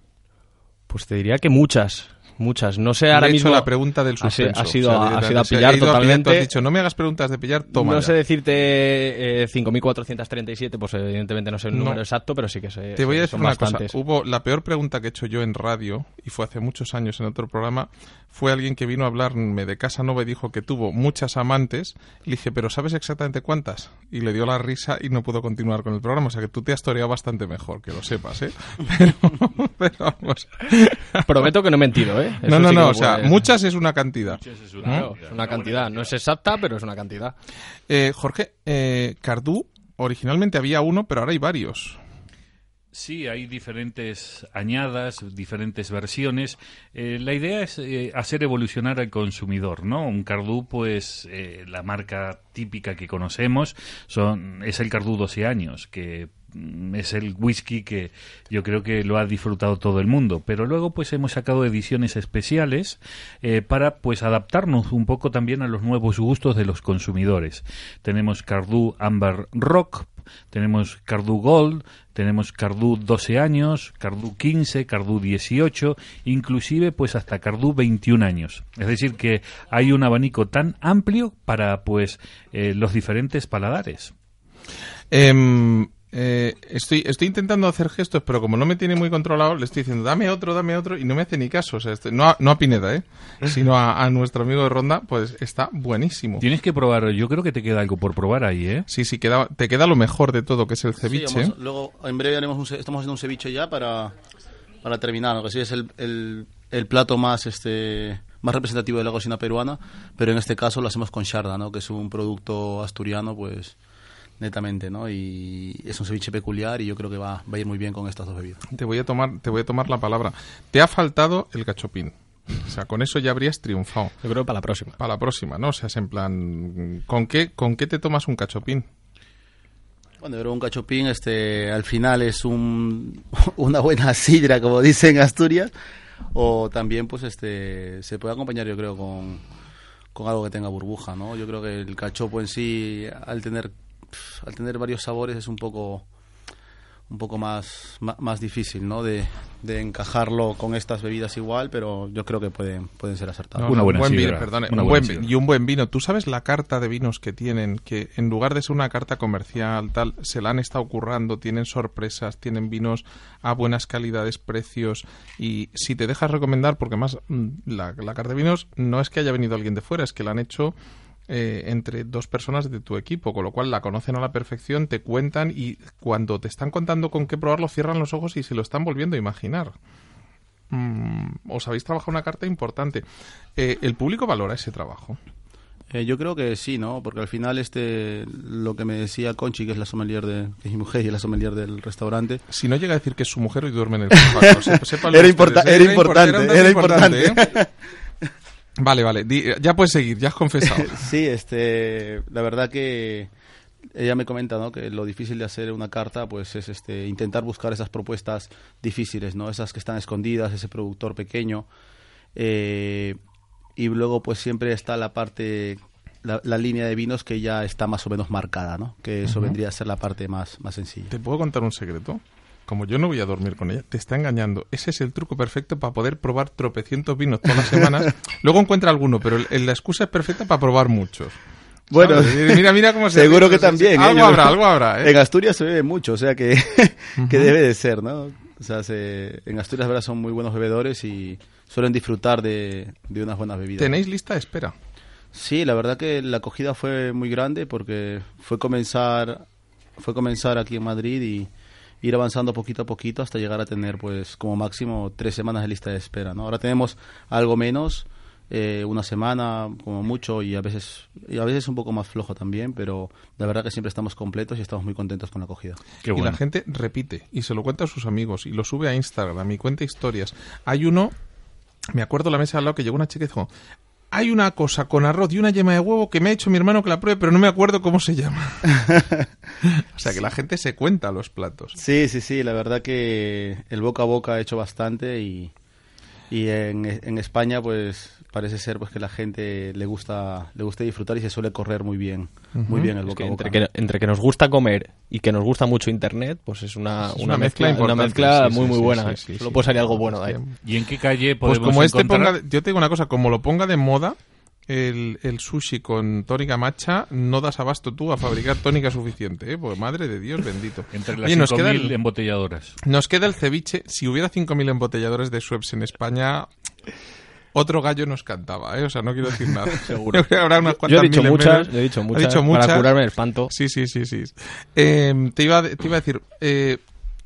Pues te diría que muchas, muchas. No sé ahora he mismo. la pregunta del ha si- suspenso. Ha sido, O sea, a, ha sido a pillar a totalmente. has dicho, no me hagas preguntas de pillar, toma no ya. sé decirte eh, 5.437, pues evidentemente no sé el No. número exacto, pero sí que sé. Te voy a decir una bastantes. cosa. Hubo la peor pregunta que he hecho yo en radio, y fue hace muchos años en otro programa, fue alguien que vino a hablarme de Casanova y dijo que tuvo muchas amantes. Le dije, ¿pero sabes exactamente cuántas? Y le dio la risa y no pudo continuar con el programa. O sea que tú te has toreado bastante mejor, que lo sepas, ¿eh? [laughs] Pero, [laughs] pero vamos. Prometo que no he mentido, ¿eh? No, Eso no, sí no. O sea, muchas es una cantidad. Claro, es una cantidad. No es exacta, pero es una cantidad. Eh, Jorge, eh, Cardú, originalmente había uno, pero ahora hay varios. Sí, hay diferentes añadas, diferentes versiones. Eh, la idea es eh, hacer evolucionar al consumidor, ¿no? Un Cardú, pues, eh, la marca típica que conocemos son, es el Cardú 12 años, que es el whisky que yo creo que lo ha disfrutado todo el mundo. Pero luego, pues, hemos sacado ediciones especiales eh, para, pues, adaptarnos un poco también a los nuevos gustos de los consumidores. Tenemos Cardú Amber Rock, tenemos Cardú Gold, tenemos Cardú 12 años, Cardú 15, Cardú 18, inclusive pues hasta Cardú 21 años. Es decir, que hay un abanico tan amplio para pues eh, los diferentes paladares. Em, eh, estoy, estoy intentando hacer gestos, pero como no me tiene muy controlado, le estoy diciendo, dame otro, dame otro, y no me hace ni caso. O sea, este- no, a, no a Pineda, ¿eh? [laughs] sino a, a nuestro amigo de Ronda, pues está buenísimo. Tienes que probar, yo creo que te queda algo por probar ahí, ¿eh? Sí, sí, queda, te queda lo mejor de todo, que es el Sí, ceviche. vamos- luego, en breve haremos un, estamos haciendo un ceviche ya para, para terminar, ¿no? que sí es el, el, el plato más este más representativo de la cocina peruana, pero en este caso lo hacemos con sharda, ¿no? que es un producto asturiano, pues netamente, ¿no? Y es un ceviche peculiar y yo creo que va, va a ir muy bien con estas dos bebidas. Te voy a tomar, te voy a tomar la palabra. Te ha faltado el cachopín. O sea, con eso ya habrías triunfado. Yo creo que para la próxima. Para la próxima, ¿no? O sea, es en plan, ¿con qué, con qué te tomas un cachopín? Bueno, pero un cachopín, este, al final es un, [laughs] una buena sidra, como dicen en Asturias, o también, pues, este, se puede acompañar, yo creo, con, con algo que tenga burbuja, ¿no? Yo creo que el cachopo en sí, al tener, al tener varios sabores, es un poco, un poco más, más, difícil, ¿no? De, de encajarlo con estas bebidas igual, pero yo creo que pueden, pueden ser acertados. Una un buena buen sidra, vino, perdone, una un buena buen sidra. vi- y un buen vino. ¿Tú sabes la carta de vinos que tienen? Que en lugar de ser una carta comercial, tal, se la han estado currando, tienen sorpresas, tienen vinos a buenas calidades, precios. Y si te dejas recomendar, porque más mm, la, la carta de vinos no es que haya venido alguien de fuera, es que la han hecho eh, entre dos personas de tu equipo, con lo cual la conocen a la perfección, te cuentan y cuando te están contando con qué probarlo, cierran los ojos y se lo están volviendo a imaginar. Mm, os habéis trabajado una carta importante. Eh, ¿El público valora ese trabajo? Eh, yo creo que sí, ¿no? Porque al final este lo que me decía Conchi, que es la sommelier de que es mi mujer y es la sommelier del restaurante. Si no llega a decir que es su mujer y duerme en el sofá, sepa- sépanlo [laughs] Era ustedes, importa- ¿eh? era impor- importante, era importante. ¿eh? Vale, vale. Di- ya puedes seguir, ya has confesado. [laughs] sí, este, la verdad que ella me comenta, ¿no? Que lo difícil de hacer una carta, pues es este intentar buscar esas propuestas difíciles, ¿no? Esas que están escondidas, ese productor pequeño. Eh, y luego, pues siempre está la parte, la, la línea de vinos que ya está más o menos marcada, ¿no? Que eso vendría a ser la parte más, más sencilla. ¿Te puedo contar un secreto? Como yo no voy a dormir con ella, te está engañando. Ese es el truco perfecto para poder probar tropecientos vinos todas las semanas. [laughs] Luego encuentra alguno, pero el- la excusa es perfecta para probar muchos. Bueno, mira, mira cómo se [laughs] seguro que también. ¿eh? Algo habrá, algo habrá, ¿eh? En Asturias se bebe mucho, o sea que, [laughs] que debe de ser, ¿no? O sea, se- en Asturias, verdad, son muy buenos bebedores y suelen disfrutar de, de unas buenas bebidas. Tenéis lista de espera. Sí, la verdad que la acogida fue muy grande porque fue comenzar fue comenzar aquí en Madrid y ir avanzando poquito a poquito hasta llegar a tener pues como máximo tres semanas de lista de espera, ¿no? Ahora tenemos algo menos, eh, una semana como mucho y a veces y a veces un poco más flojo también, pero la verdad que siempre estamos completos y estamos muy contentos con la acogida. Qué y bueno. la gente repite y se lo cuenta a sus amigos y lo sube a Instagram y cuenta historias. Hay uno, me acuerdo la mesa al lado que llegó una chica y dijo, hay una cosa con arroz y una yema de huevo que me ha hecho mi hermano que la pruebe, pero no me acuerdo cómo se llama. [laughs] o sea que la gente se cuenta los platos. Sí, sí, sí, la verdad que el boca a boca ha hecho bastante y, y en, en España pues parece ser pues que la gente le gusta le gusta disfrutar y se suele correr muy bien, muy bien el Es boca que a boca. entre, que, entre que nos gusta comer y que nos gusta mucho internet, pues es una, Es una, una mezcla mezcla, una importante, mezcla sí, muy, sí, muy sí, buena. sí, ¿eh? sí, Solo sí. puede salir algo bueno de ahí. ¿Y en qué calle Pues podemos como este encontrar? ponga, yo te digo una cosa, como lo ponga de moda el, el sushi con tónica matcha, no das abasto tú a fabricar tónica suficiente, ¿eh? Pues madre de Dios bendito. Entre las Oye, nos queda, 5.000 el, embotelladoras. nos queda el ceviche. Si hubiera 5.000 embotelladores de Schweppes en España, otro gallo nos cantaba, ¿eh? O sea, no quiero decir [laughs] nada. Seguro. Yo creo que habrá unas Yo cuantas he dicho muchas, menos. yo he dicho Has muchas, dicho para curarme el espanto. Sí, sí, sí, sí. Eh, te, iba, a- te iba a decir, eh,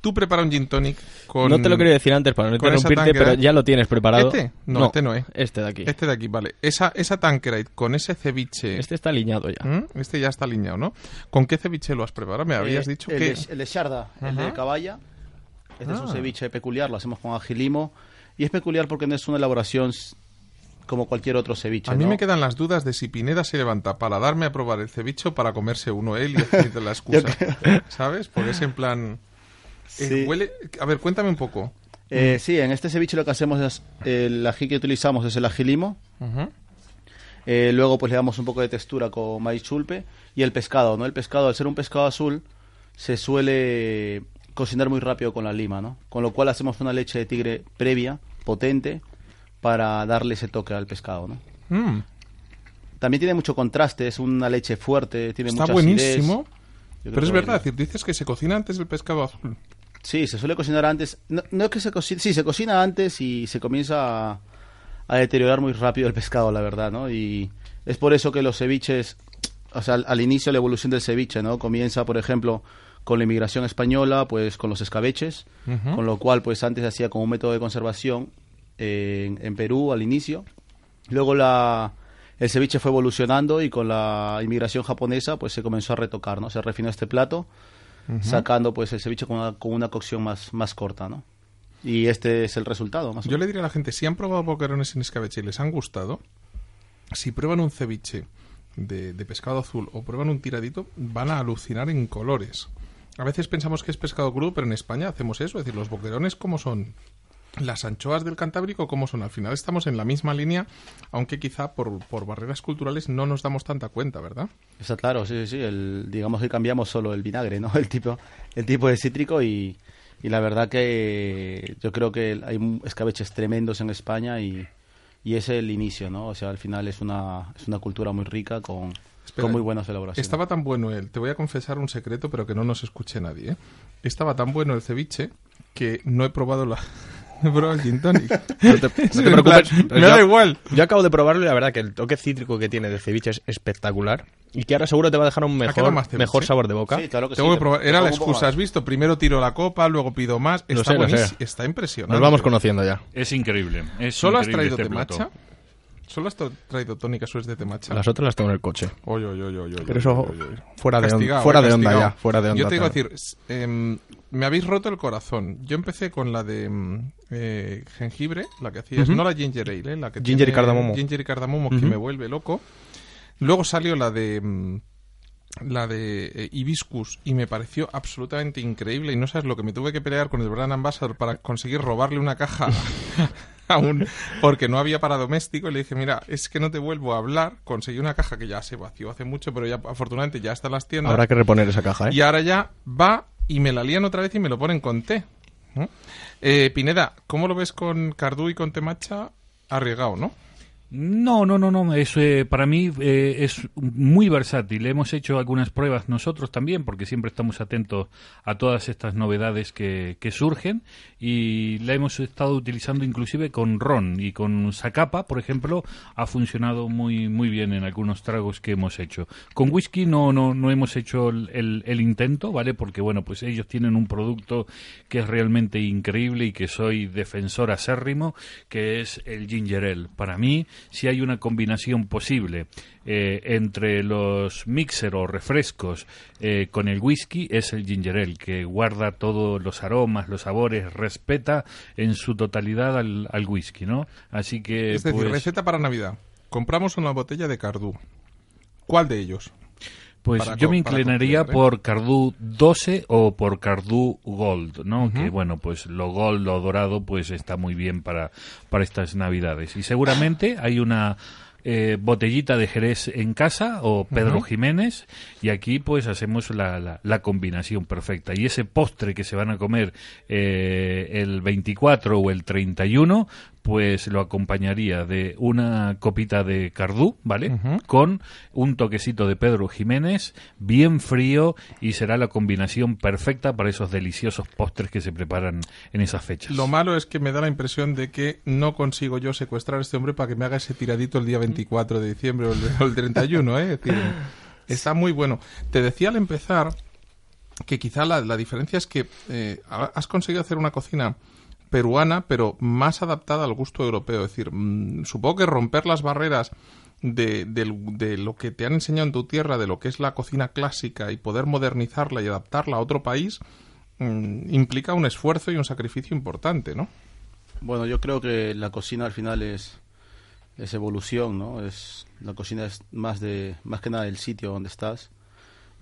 tú prepara un gin tonic con... No te lo quería decir antes para no interrumpirte, pero ya lo tienes preparado. ¿Este? No, este no es. Este de aquí. Este, Este de aquí, vale. Esa, esa Tanqueray con ese ceviche... está alineado ya. ¿Mm? Este ya está alineado, ¿no? ¿Con qué ceviche lo has preparado? Me habías Eh, dicho el que... de, el de Sharda, el de caballa. Este es un Ah. ceviche peculiar, lo hacemos con agilimo. Y es peculiar porque no es una elaboración como cualquier otro ceviche. A mí ¿no? me quedan las dudas de si Pineda se levanta para darme a probar el ceviche o para comerse uno él y hacerme la [laughs] excusa. [laughs] ¿Sabes? Porque es en plan... eh, Sí. huele... A ver, cuéntame un poco. Eh, sí, en este ceviche lo que hacemos es, el ají que utilizamos es el agilimo. Ujú. Eh, luego pues le damos un poco de textura con maíz chulpe y el pescado, ¿no? El pescado, al ser un pescado azul, se suele cocinar muy rápido con la lima, ¿no? Con lo cual hacemos una leche de tigre previa, potente, para darle ese toque al pescado, ¿no? Mm, También tiene mucho contraste, es una leche fuerte, tiene está mucha buenísimo. acidez. Pero es verdad, dices que se cocina antes el pescado azul. Sí, se suele cocinar antes. No, no es que se cocine, sí, se cocina antes y se comienza a, a deteriorar muy rápido el pescado, la verdad, ¿no? Y es por eso que los ceviches, o sea, al, al inicio la evolución del ceviche, ¿no? Comienza, por ejemplo, con la inmigración española, pues con los escabeches, con lo cual, pues antes se hacía como un método de conservación eh, en, en Perú al inicio. Luego la, el ceviche fue evolucionando y con la inmigración japonesa, pues se comenzó a retocar, ¿no? Se refinó este plato sacando pues el ceviche con una, con una cocción más, más corta, ¿no? Y este es el resultado, más o Yo le menos. diría a la gente, si han probado boquerones en escabeche y les han gustado, si prueban un ceviche de, de pescado azul o prueban un tiradito, van a alucinar en colores. A veces pensamos que es pescado crudo, pero en España hacemos eso. Es decir, los boquerones, ¿cómo son? Las anchoas del Cantábrico, ¿cómo son? Al final estamos en la misma línea, aunque quizá por, barreras culturales no nos damos tanta cuenta, ¿verdad? Está claro, sí, sí. El, digamos que cambiamos solo el vinagre, ¿no? [laughs] El tipo, el tipo de cítrico y, la verdad que yo creo que hay escabeches tremendos en España y, y es el inicio, ¿no? O sea, al final es una, es una cultura muy rica con, Espera, con muy buenas elaboraciones. Estaba tan bueno él, te voy a confesar un secreto, pero que no nos escuche nadie. ¿eh? Estaba tan bueno el ceviche que no he probado la. [laughs] Probado el gin tonic. No te, no te [laughs] En preocupes. plan, pero me da igual. Yo acabo de probarlo y la verdad que el toque cítrico que tiene de ceviche es espectacular. Y que ahora seguro te va a dejar un mejor, más ceviche? mejor sabor de boca. Sí, claro que Tengo sí. que probar. te Era la excusa. ¿has visto? Primero tiro la copa, luego pido más. Está sé. Está impresionante. Nos vamos conociendo ya. Es increíble. Es ¿Solo has traído este plato. temacha? ¿Solo has tra- traído tónica suez de temacha? Las otras las tengo en el coche. Oy, oy, oy, oy, oy, Pero eso oy, oy. fuera de, onda, Castigado, fuera eh, de onda ya. Fuera de onda. Yo te digo a tengo. decir, em, me habéis roto el corazón. Yo empecé con la de mm, eh, jengibre, la que hacías, no la ginger ale, eh, la que Ginger y tiene cardamomo. Ginger y cardamomo, que me vuelve loco. Luego salió la de mm, la de eh, hibiscus y me pareció absolutamente increíble y no sabes lo que me tuve que pelear con el Brand Ambassador para conseguir robarle una caja [laughs] [laughs] a un porque no había para doméstico y le dije mira es que no te vuelvo a hablar conseguí una caja que ya se vació hace mucho pero ya afortunadamente ya está en las tiendas Habrá que reponer esa caja, ¿eh? y ahora ya va y me la lían otra vez y me lo ponen con té. ¿no? Eh, Pineda, ¿cómo lo ves con Cardú y con Temacha? Arriesgado, ¿no? No, no, no, no. Es, eh, para mí eh, es muy versátil. Hemos hecho algunas pruebas nosotros también, porque siempre estamos atentos a todas estas novedades que, que surgen y la hemos estado utilizando inclusive con ron y con Zacapa, por ejemplo, ha funcionado muy muy bien en algunos tragos que hemos hecho. Con whisky no no no hemos hecho el, el- el intento, ¿vale? Porque bueno, pues ellos tienen un producto que es realmente increíble y que soy defensor acérrimo, que es el ginger ale. Para mí, si hay una combinación posible eh, entre los mixer o refrescos eh, con el whisky es el ginger ale, que guarda todos los aromas, los sabores, respeta en su totalidad al, al whisky, ¿no? Así que Es decir, pues, receta para Navidad. Compramos una botella de Cardú. ¿Cuál de ellos? Pues yo me inclinaría ¿eh? por Cardú 12 o por Cardú Gold, ¿no? Que bueno, pues lo Gold, lo dorado, pues está muy bien para, para estas navidades. Y seguramente hay una eh, botellita de Jerez en casa o Pedro Jiménez y aquí pues hacemos la, la, la combinación perfecta. Y ese postre que se van a comer eh, el 24 o el 31 pues lo acompañaría de una copita de Cardú, ¿vale? Con un toquecito de Pedro Jiménez, bien frío, y será la combinación perfecta para esos deliciosos postres que se preparan en esas fechas. Lo malo es que me da la impresión de que no consigo yo secuestrar a este hombre para que me haga ese tiradito el día 24 de diciembre o el, o el 31, ¿eh? Es decir, [laughs] está muy bueno. Te decía al empezar que quizá la, la diferencia es que eh, ha- has conseguido hacer una cocina peruana, pero más adaptada al gusto europeo. Es decir, mm, supongo que romper las barreras de, de lo que te han enseñado en tu tierra, de lo que es la cocina clásica, y poder modernizarla y adaptarla a otro país, mm, implica un esfuerzo y un sacrificio importante, ¿no? Bueno, yo creo que la cocina al final es, es evolución, ¿no? Es, la cocina es más, de, más que nada del sitio donde estás.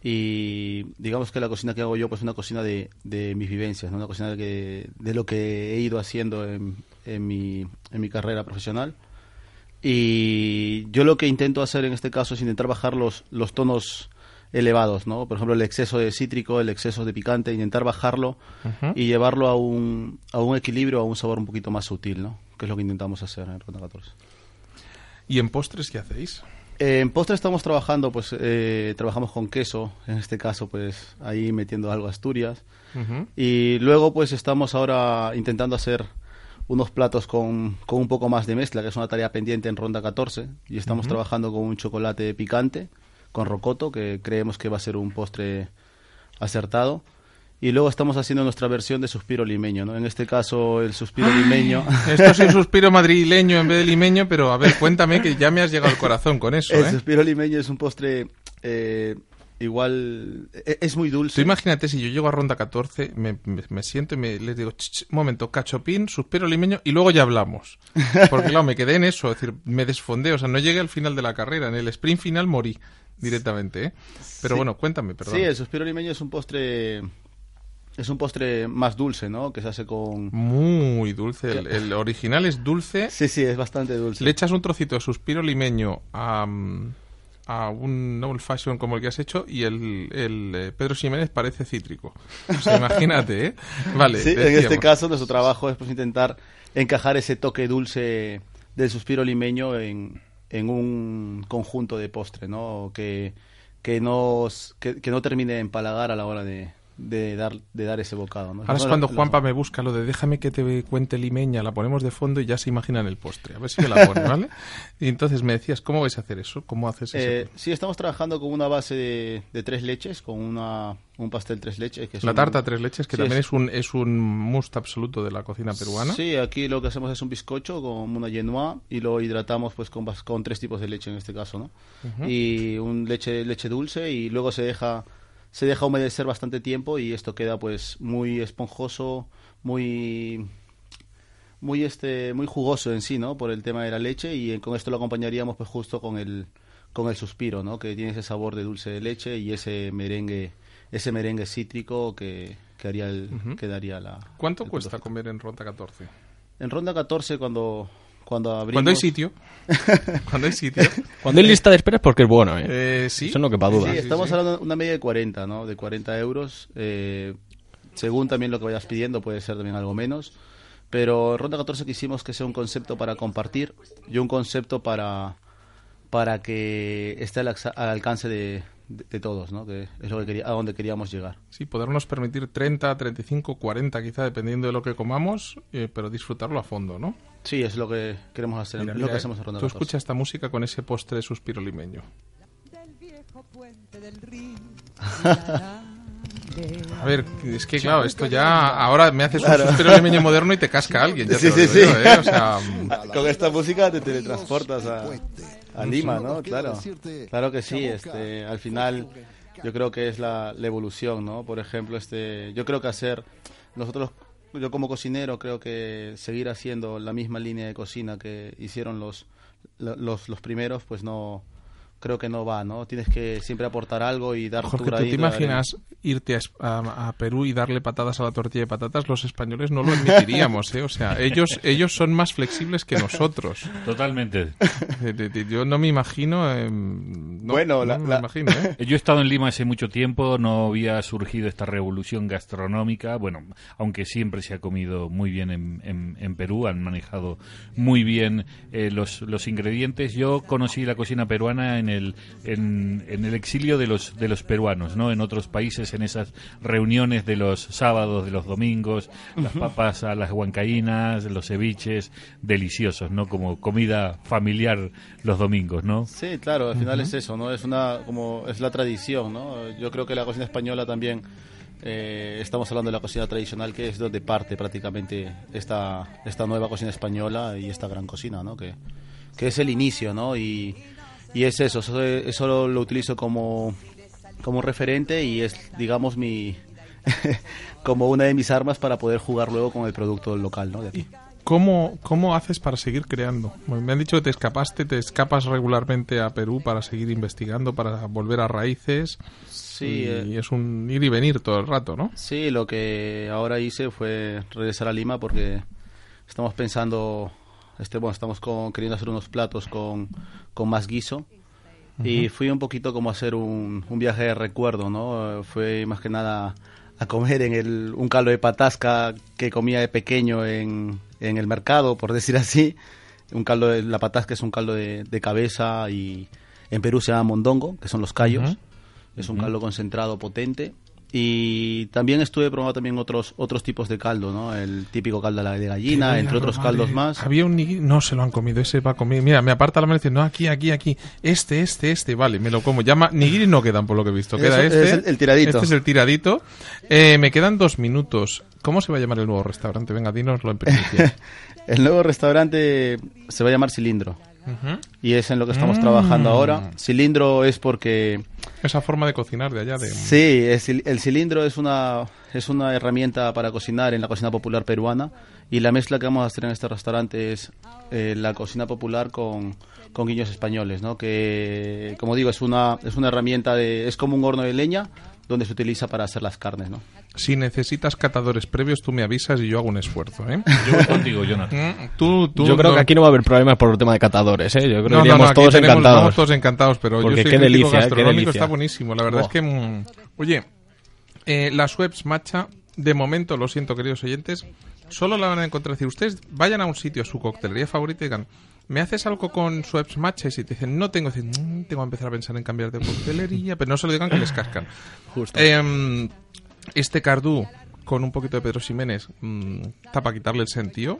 Y digamos que la cocina que hago yo pues es una cocina de, de mis vivencias, ¿no? Una cocina que, de lo que he ido haciendo en, en, mi, en mi carrera profesional. Y yo lo que intento hacer en este caso es intentar bajar los, los tonos elevados, ¿no? Por ejemplo, el exceso de cítrico, el exceso de picante, intentar bajarlo y llevarlo a un, a un equilibrio, a un sabor un poquito más sutil, ¿no? Que es lo que intentamos hacer en Ronda 14. ¿Y en postres qué hacéis? Eh, en postre estamos trabajando, pues eh, trabajamos con queso, en este caso, pues ahí metiendo algo a Asturias. Y luego, pues estamos ahora intentando hacer unos platos con, con un poco más de mezcla, que es una tarea pendiente en Ronda 14. Y estamos trabajando con un chocolate picante, con rocoto, que creemos que va a ser un postre acertado. Y luego estamos haciendo nuestra versión de suspiro limeño, ¿no? En este caso, el suspiro limeño... Esto es un [laughs] suspiro madrileño en vez de limeño, pero a ver, cuéntame que ya me has llegado al corazón con eso, El ¿eh? suspiro limeño es un postre eh, igual... e- Es muy dulce. Tú imagínate si yo llego a ronda 14, me, me- me siento y me, les digo, "Ch, ch, un momento, cachopín, suspiro limeño y luego ya hablamos. Porque claro, me quedé en eso, es decir, me desfondé, o sea, no llegué al final de la carrera, en el sprint final morí directamente, ¿eh? Pero Sí. bueno, cuéntame, perdón. Sí, el suspiro limeño es un postre... Es un postre más dulce, ¿no? Que se hace con... Muy dulce, el, el original es dulce, Sí, sí, es bastante dulce. le echas un trocito de suspiro limeño a, a un old fashion como el que has hecho y el, el eh, Pedro Ximénez parece cítrico. O sea, imagínate, ¿eh? [laughs] Vale, Sí, en este caso nuestro trabajo es pues, intentar encajar ese toque dulce del suspiro limeño en, en un conjunto de postre, ¿no? Que, que, que, que no termine de empalagar a la hora de, de dar, de dar ese bocado, ¿no? Ahora es cuando Juanpa me busca lo de déjame que te cuente limeña, la ponemos de fondo y ya se imaginan el postre. A ver si me la pone, [laughs] ¿vale? Y entonces me decías, ¿cómo vais a hacer eso? ¿Cómo haces eso? Eh, sí, estamos trabajando con una base de, de tres leches, con una, un pastel tres leches. Que la un- tarta tres leches, que Sí, también es- es un, es un must absoluto de la cocina peruana. Sí, aquí lo que hacemos es un bizcocho con una genoa y lo hidratamos pues con, con tres tipos de leche en este caso, ¿no? Y un leche leche dulce y luego se deja se deja humedecer bastante tiempo y esto queda pues muy esponjoso, muy muy este muy jugoso en sí, ¿no? Por el tema de la leche y eh, con esto lo acompañaríamos pues justo con el con el suspiro, ¿no? Que tiene ese sabor de dulce de leche y ese merengue ese merengue cítrico que, que haría el que daría la ¿Cuánto cuesta comer en Ronda 14? en ronda 14 cuando cuando abrimos Cuando hay sitio. [laughs] Cuando hay sitio. Cuando hay lista de espera es porque es bueno, ¿eh? Eh, sí. Eso no quepa duda. Sí, Sí, estamos sí. hablando de una media de 40, ¿no? De 40 euros. eh, según también lo que vayas pidiendo, puede ser también algo menos. Pero Ronda 14 quisimos que sea un concepto para compartir y un concepto para, para que esté al, al alcance de, de- de todos, ¿no? Que es lo que quería, a donde queríamos llegar. Sí, podernos permitir 30, 35, 40 quizá, dependiendo de lo que comamos, eh, pero disfrutarlo a fondo, ¿no? Sí, es lo que queremos hacer, Mira, lo mira, que hacemos en Ronda Tú 14. escucha esta música con ese postre suspiro limeño. [laughs] A ver, es que claro, esto ya ahora me haces Claro. un suspiro limeño moderno y te casca alguien, ya Sí, sí, digo sí. yo, ¿eh? O sea, [laughs] Con esta música te teletransportas a, a Lima, ¿no? Claro, claro que sí. Este, al final, yo creo que es la, la evolución, ¿no? Por ejemplo, este, yo creo que hacer nosotros, yo como cocinero, creo que seguir haciendo la misma línea de cocina que hicieron los lo- los, los primeros, pues no creo que no va, ¿no? Tienes que siempre aportar algo y dar tu Jorge, ¿tú te imaginas irte a, Es- a- a Perú y darle patadas a la tortilla de patatas? Los españoles no lo admitiríamos, ¿eh? O sea, ellos, ellos son más flexibles que nosotros. Totalmente. Eh, Yo no me imagino... eh, no, Bueno, no la- me la- imagino, ¿eh? [laughs] Yo he estado en Lima hace mucho tiempo, no había surgido esta revolución gastronómica, bueno, aunque siempre se ha comido muy bien en, en- en Perú, han manejado muy bien eh, los, los ingredientes. Yo conocí la cocina peruana en el, en, en el exilio de los, de los peruanos, ¿no? En otros países, en esas reuniones de los sábados, de los domingos, las papas a las huancaínas, los ceviches, deliciosos, ¿no? Como comida familiar los domingos, ¿no? Sí, claro, al final es eso, ¿no? Es una como es la tradición, ¿no? Yo creo que la cocina española también eh, estamos hablando de la cocina tradicional que es donde parte prácticamente esta esta nueva cocina española y esta gran cocina, ¿no? Que, que es el inicio, ¿no? Y, y es eso, eso, eso lo, lo utilizo como como referente y es digamos mi [laughs] como una de mis armas para poder jugar luego con el producto local, ¿no? De aquí. ¿Cómo, ¿Cómo haces para seguir creando? Me han dicho que te escapaste, te escapas regularmente a Perú para seguir investigando, para volver a raíces. Sí, y eh, es un ir y venir todo el rato, ¿no? Sí, lo que ahora hice fue regresar a Lima porque estamos pensando, este, bueno, estamos con- queriendo hacer unos platos con, con más guiso. Y fui un poquito como a hacer un, un viaje de recuerdo, ¿no? Eh, Fue más que nada a comer en el, un caldo de patasca que comía de pequeño en, en el mercado, por decir así. Un caldo de, la patasca es un caldo de, de cabeza y en Perú se llama mondongo, que son los callos. Es un caldo concentrado potente. Y también estuve probando también otros otros tipos de caldo, ¿no? El típico caldo de gallina, entre otros caldos eh. más. Había un nigiri, no se lo han comido, ese va a comer. Mira, me aparta la mano y dice, no, aquí, aquí, aquí. Este, este, este, vale, me lo como. Llama, nigiri no quedan por lo que he visto, queda Eso este. es el- el tiradito. Este es el tiradito. Eh, me quedan dos minutos. ¿Cómo se va a llamar el nuevo restaurante? Venga, dinoslo en primicia. [laughs] El nuevo restaurante se va a llamar Cilindro. Y es en lo que estamos Mm. trabajando ahora. Cilindro es porque Esa forma de cocinar de allá de... Sí, el cilindro es una, es una herramienta para cocinar en la cocina popular peruana y la mezcla que vamos a hacer en este restaurante es eh, la cocina popular con, con guiños españoles, ¿no? Que, como digo, es una, es una herramienta de... es como un horno de leña donde se utiliza para hacer las carnes, ¿no? Si necesitas catadores previos, tú me avisas y yo hago un esfuerzo, ¿eh? Yo voy contigo, Jonathan. Mm, tú, tú Yo creo no- que aquí no va a haber problemas por el tema de catadores, ¿eh? Yo creo que No, no, iríamos no, aquí todos tenemos- encantados. Vamos todos encantados, pero Porque yo soy qué delicia, ¿eh? Qué delicia. está buenísimo. La verdad es que... mm, oye, eh, las webs Matcha, de momento, lo siento, queridos oyentes, solo la van a encontrar. Si ustedes vayan a un sitio, a su coctelería favorita y digan, ¿me haces algo con Sweps Matcha? Y si te dicen, no tengo, dicen, "Mm, tengo que empezar a pensar en cambiar de coctelería, pero no se lo digan que les cascan. Justo. Em, este Cardú con un poquito de Pedro Ximénez mm, está para quitarle el sentido.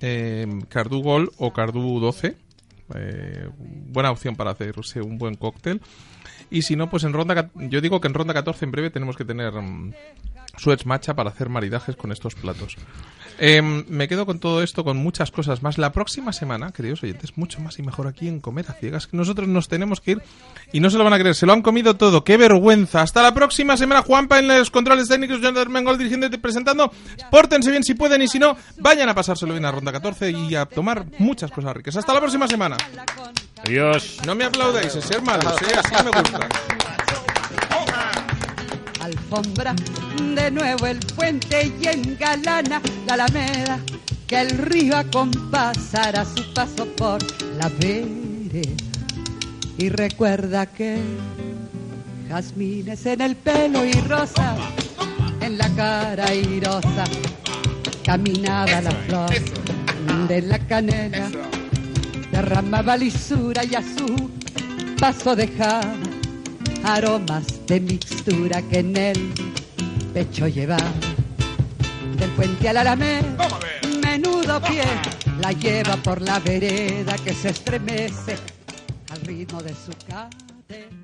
Em, Cardú Gol o Cardú 12. eh, buena opción para hacerse un buen cóctel. Y si no, pues en ronda. Yo digo que en ronda 14 en breve tenemos que tener mm, Suez Matcha para hacer maridajes con estos platos. Em, me quedo con todo esto, con muchas cosas más. La próxima semana, queridos oyentes, mucho más y mejor aquí en Comer a Ciegas, que nosotros nos tenemos que ir y no se lo van a creer, se lo han comido todo. ¡Qué vergüenza! Hasta la próxima semana, Juanpa en los controles técnicos, Jonathan Mengol dirigiendo y presentando. Pórtense bien si pueden y si no, vayan a pasárselo bien a Ronda 14 y a tomar muchas cosas ricas. Hasta la próxima semana. Adiós. No me aplaudáis, es ser malos, ¿eh? así me gusta. Alfombra de nuevo el puente y engalana la alameda que el río acompasará su paso por la vereda. Y recuerda que jazmines en el pelo y rosa en la cara airosa caminaba la flor de la canela, derramaba lisura y a su paso dejaba aromas de mixtura que en el pecho llevaba. Del puente al alameda, menudo pie, la lleva por la vereda que se estremece al ritmo de su cadena.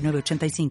906985.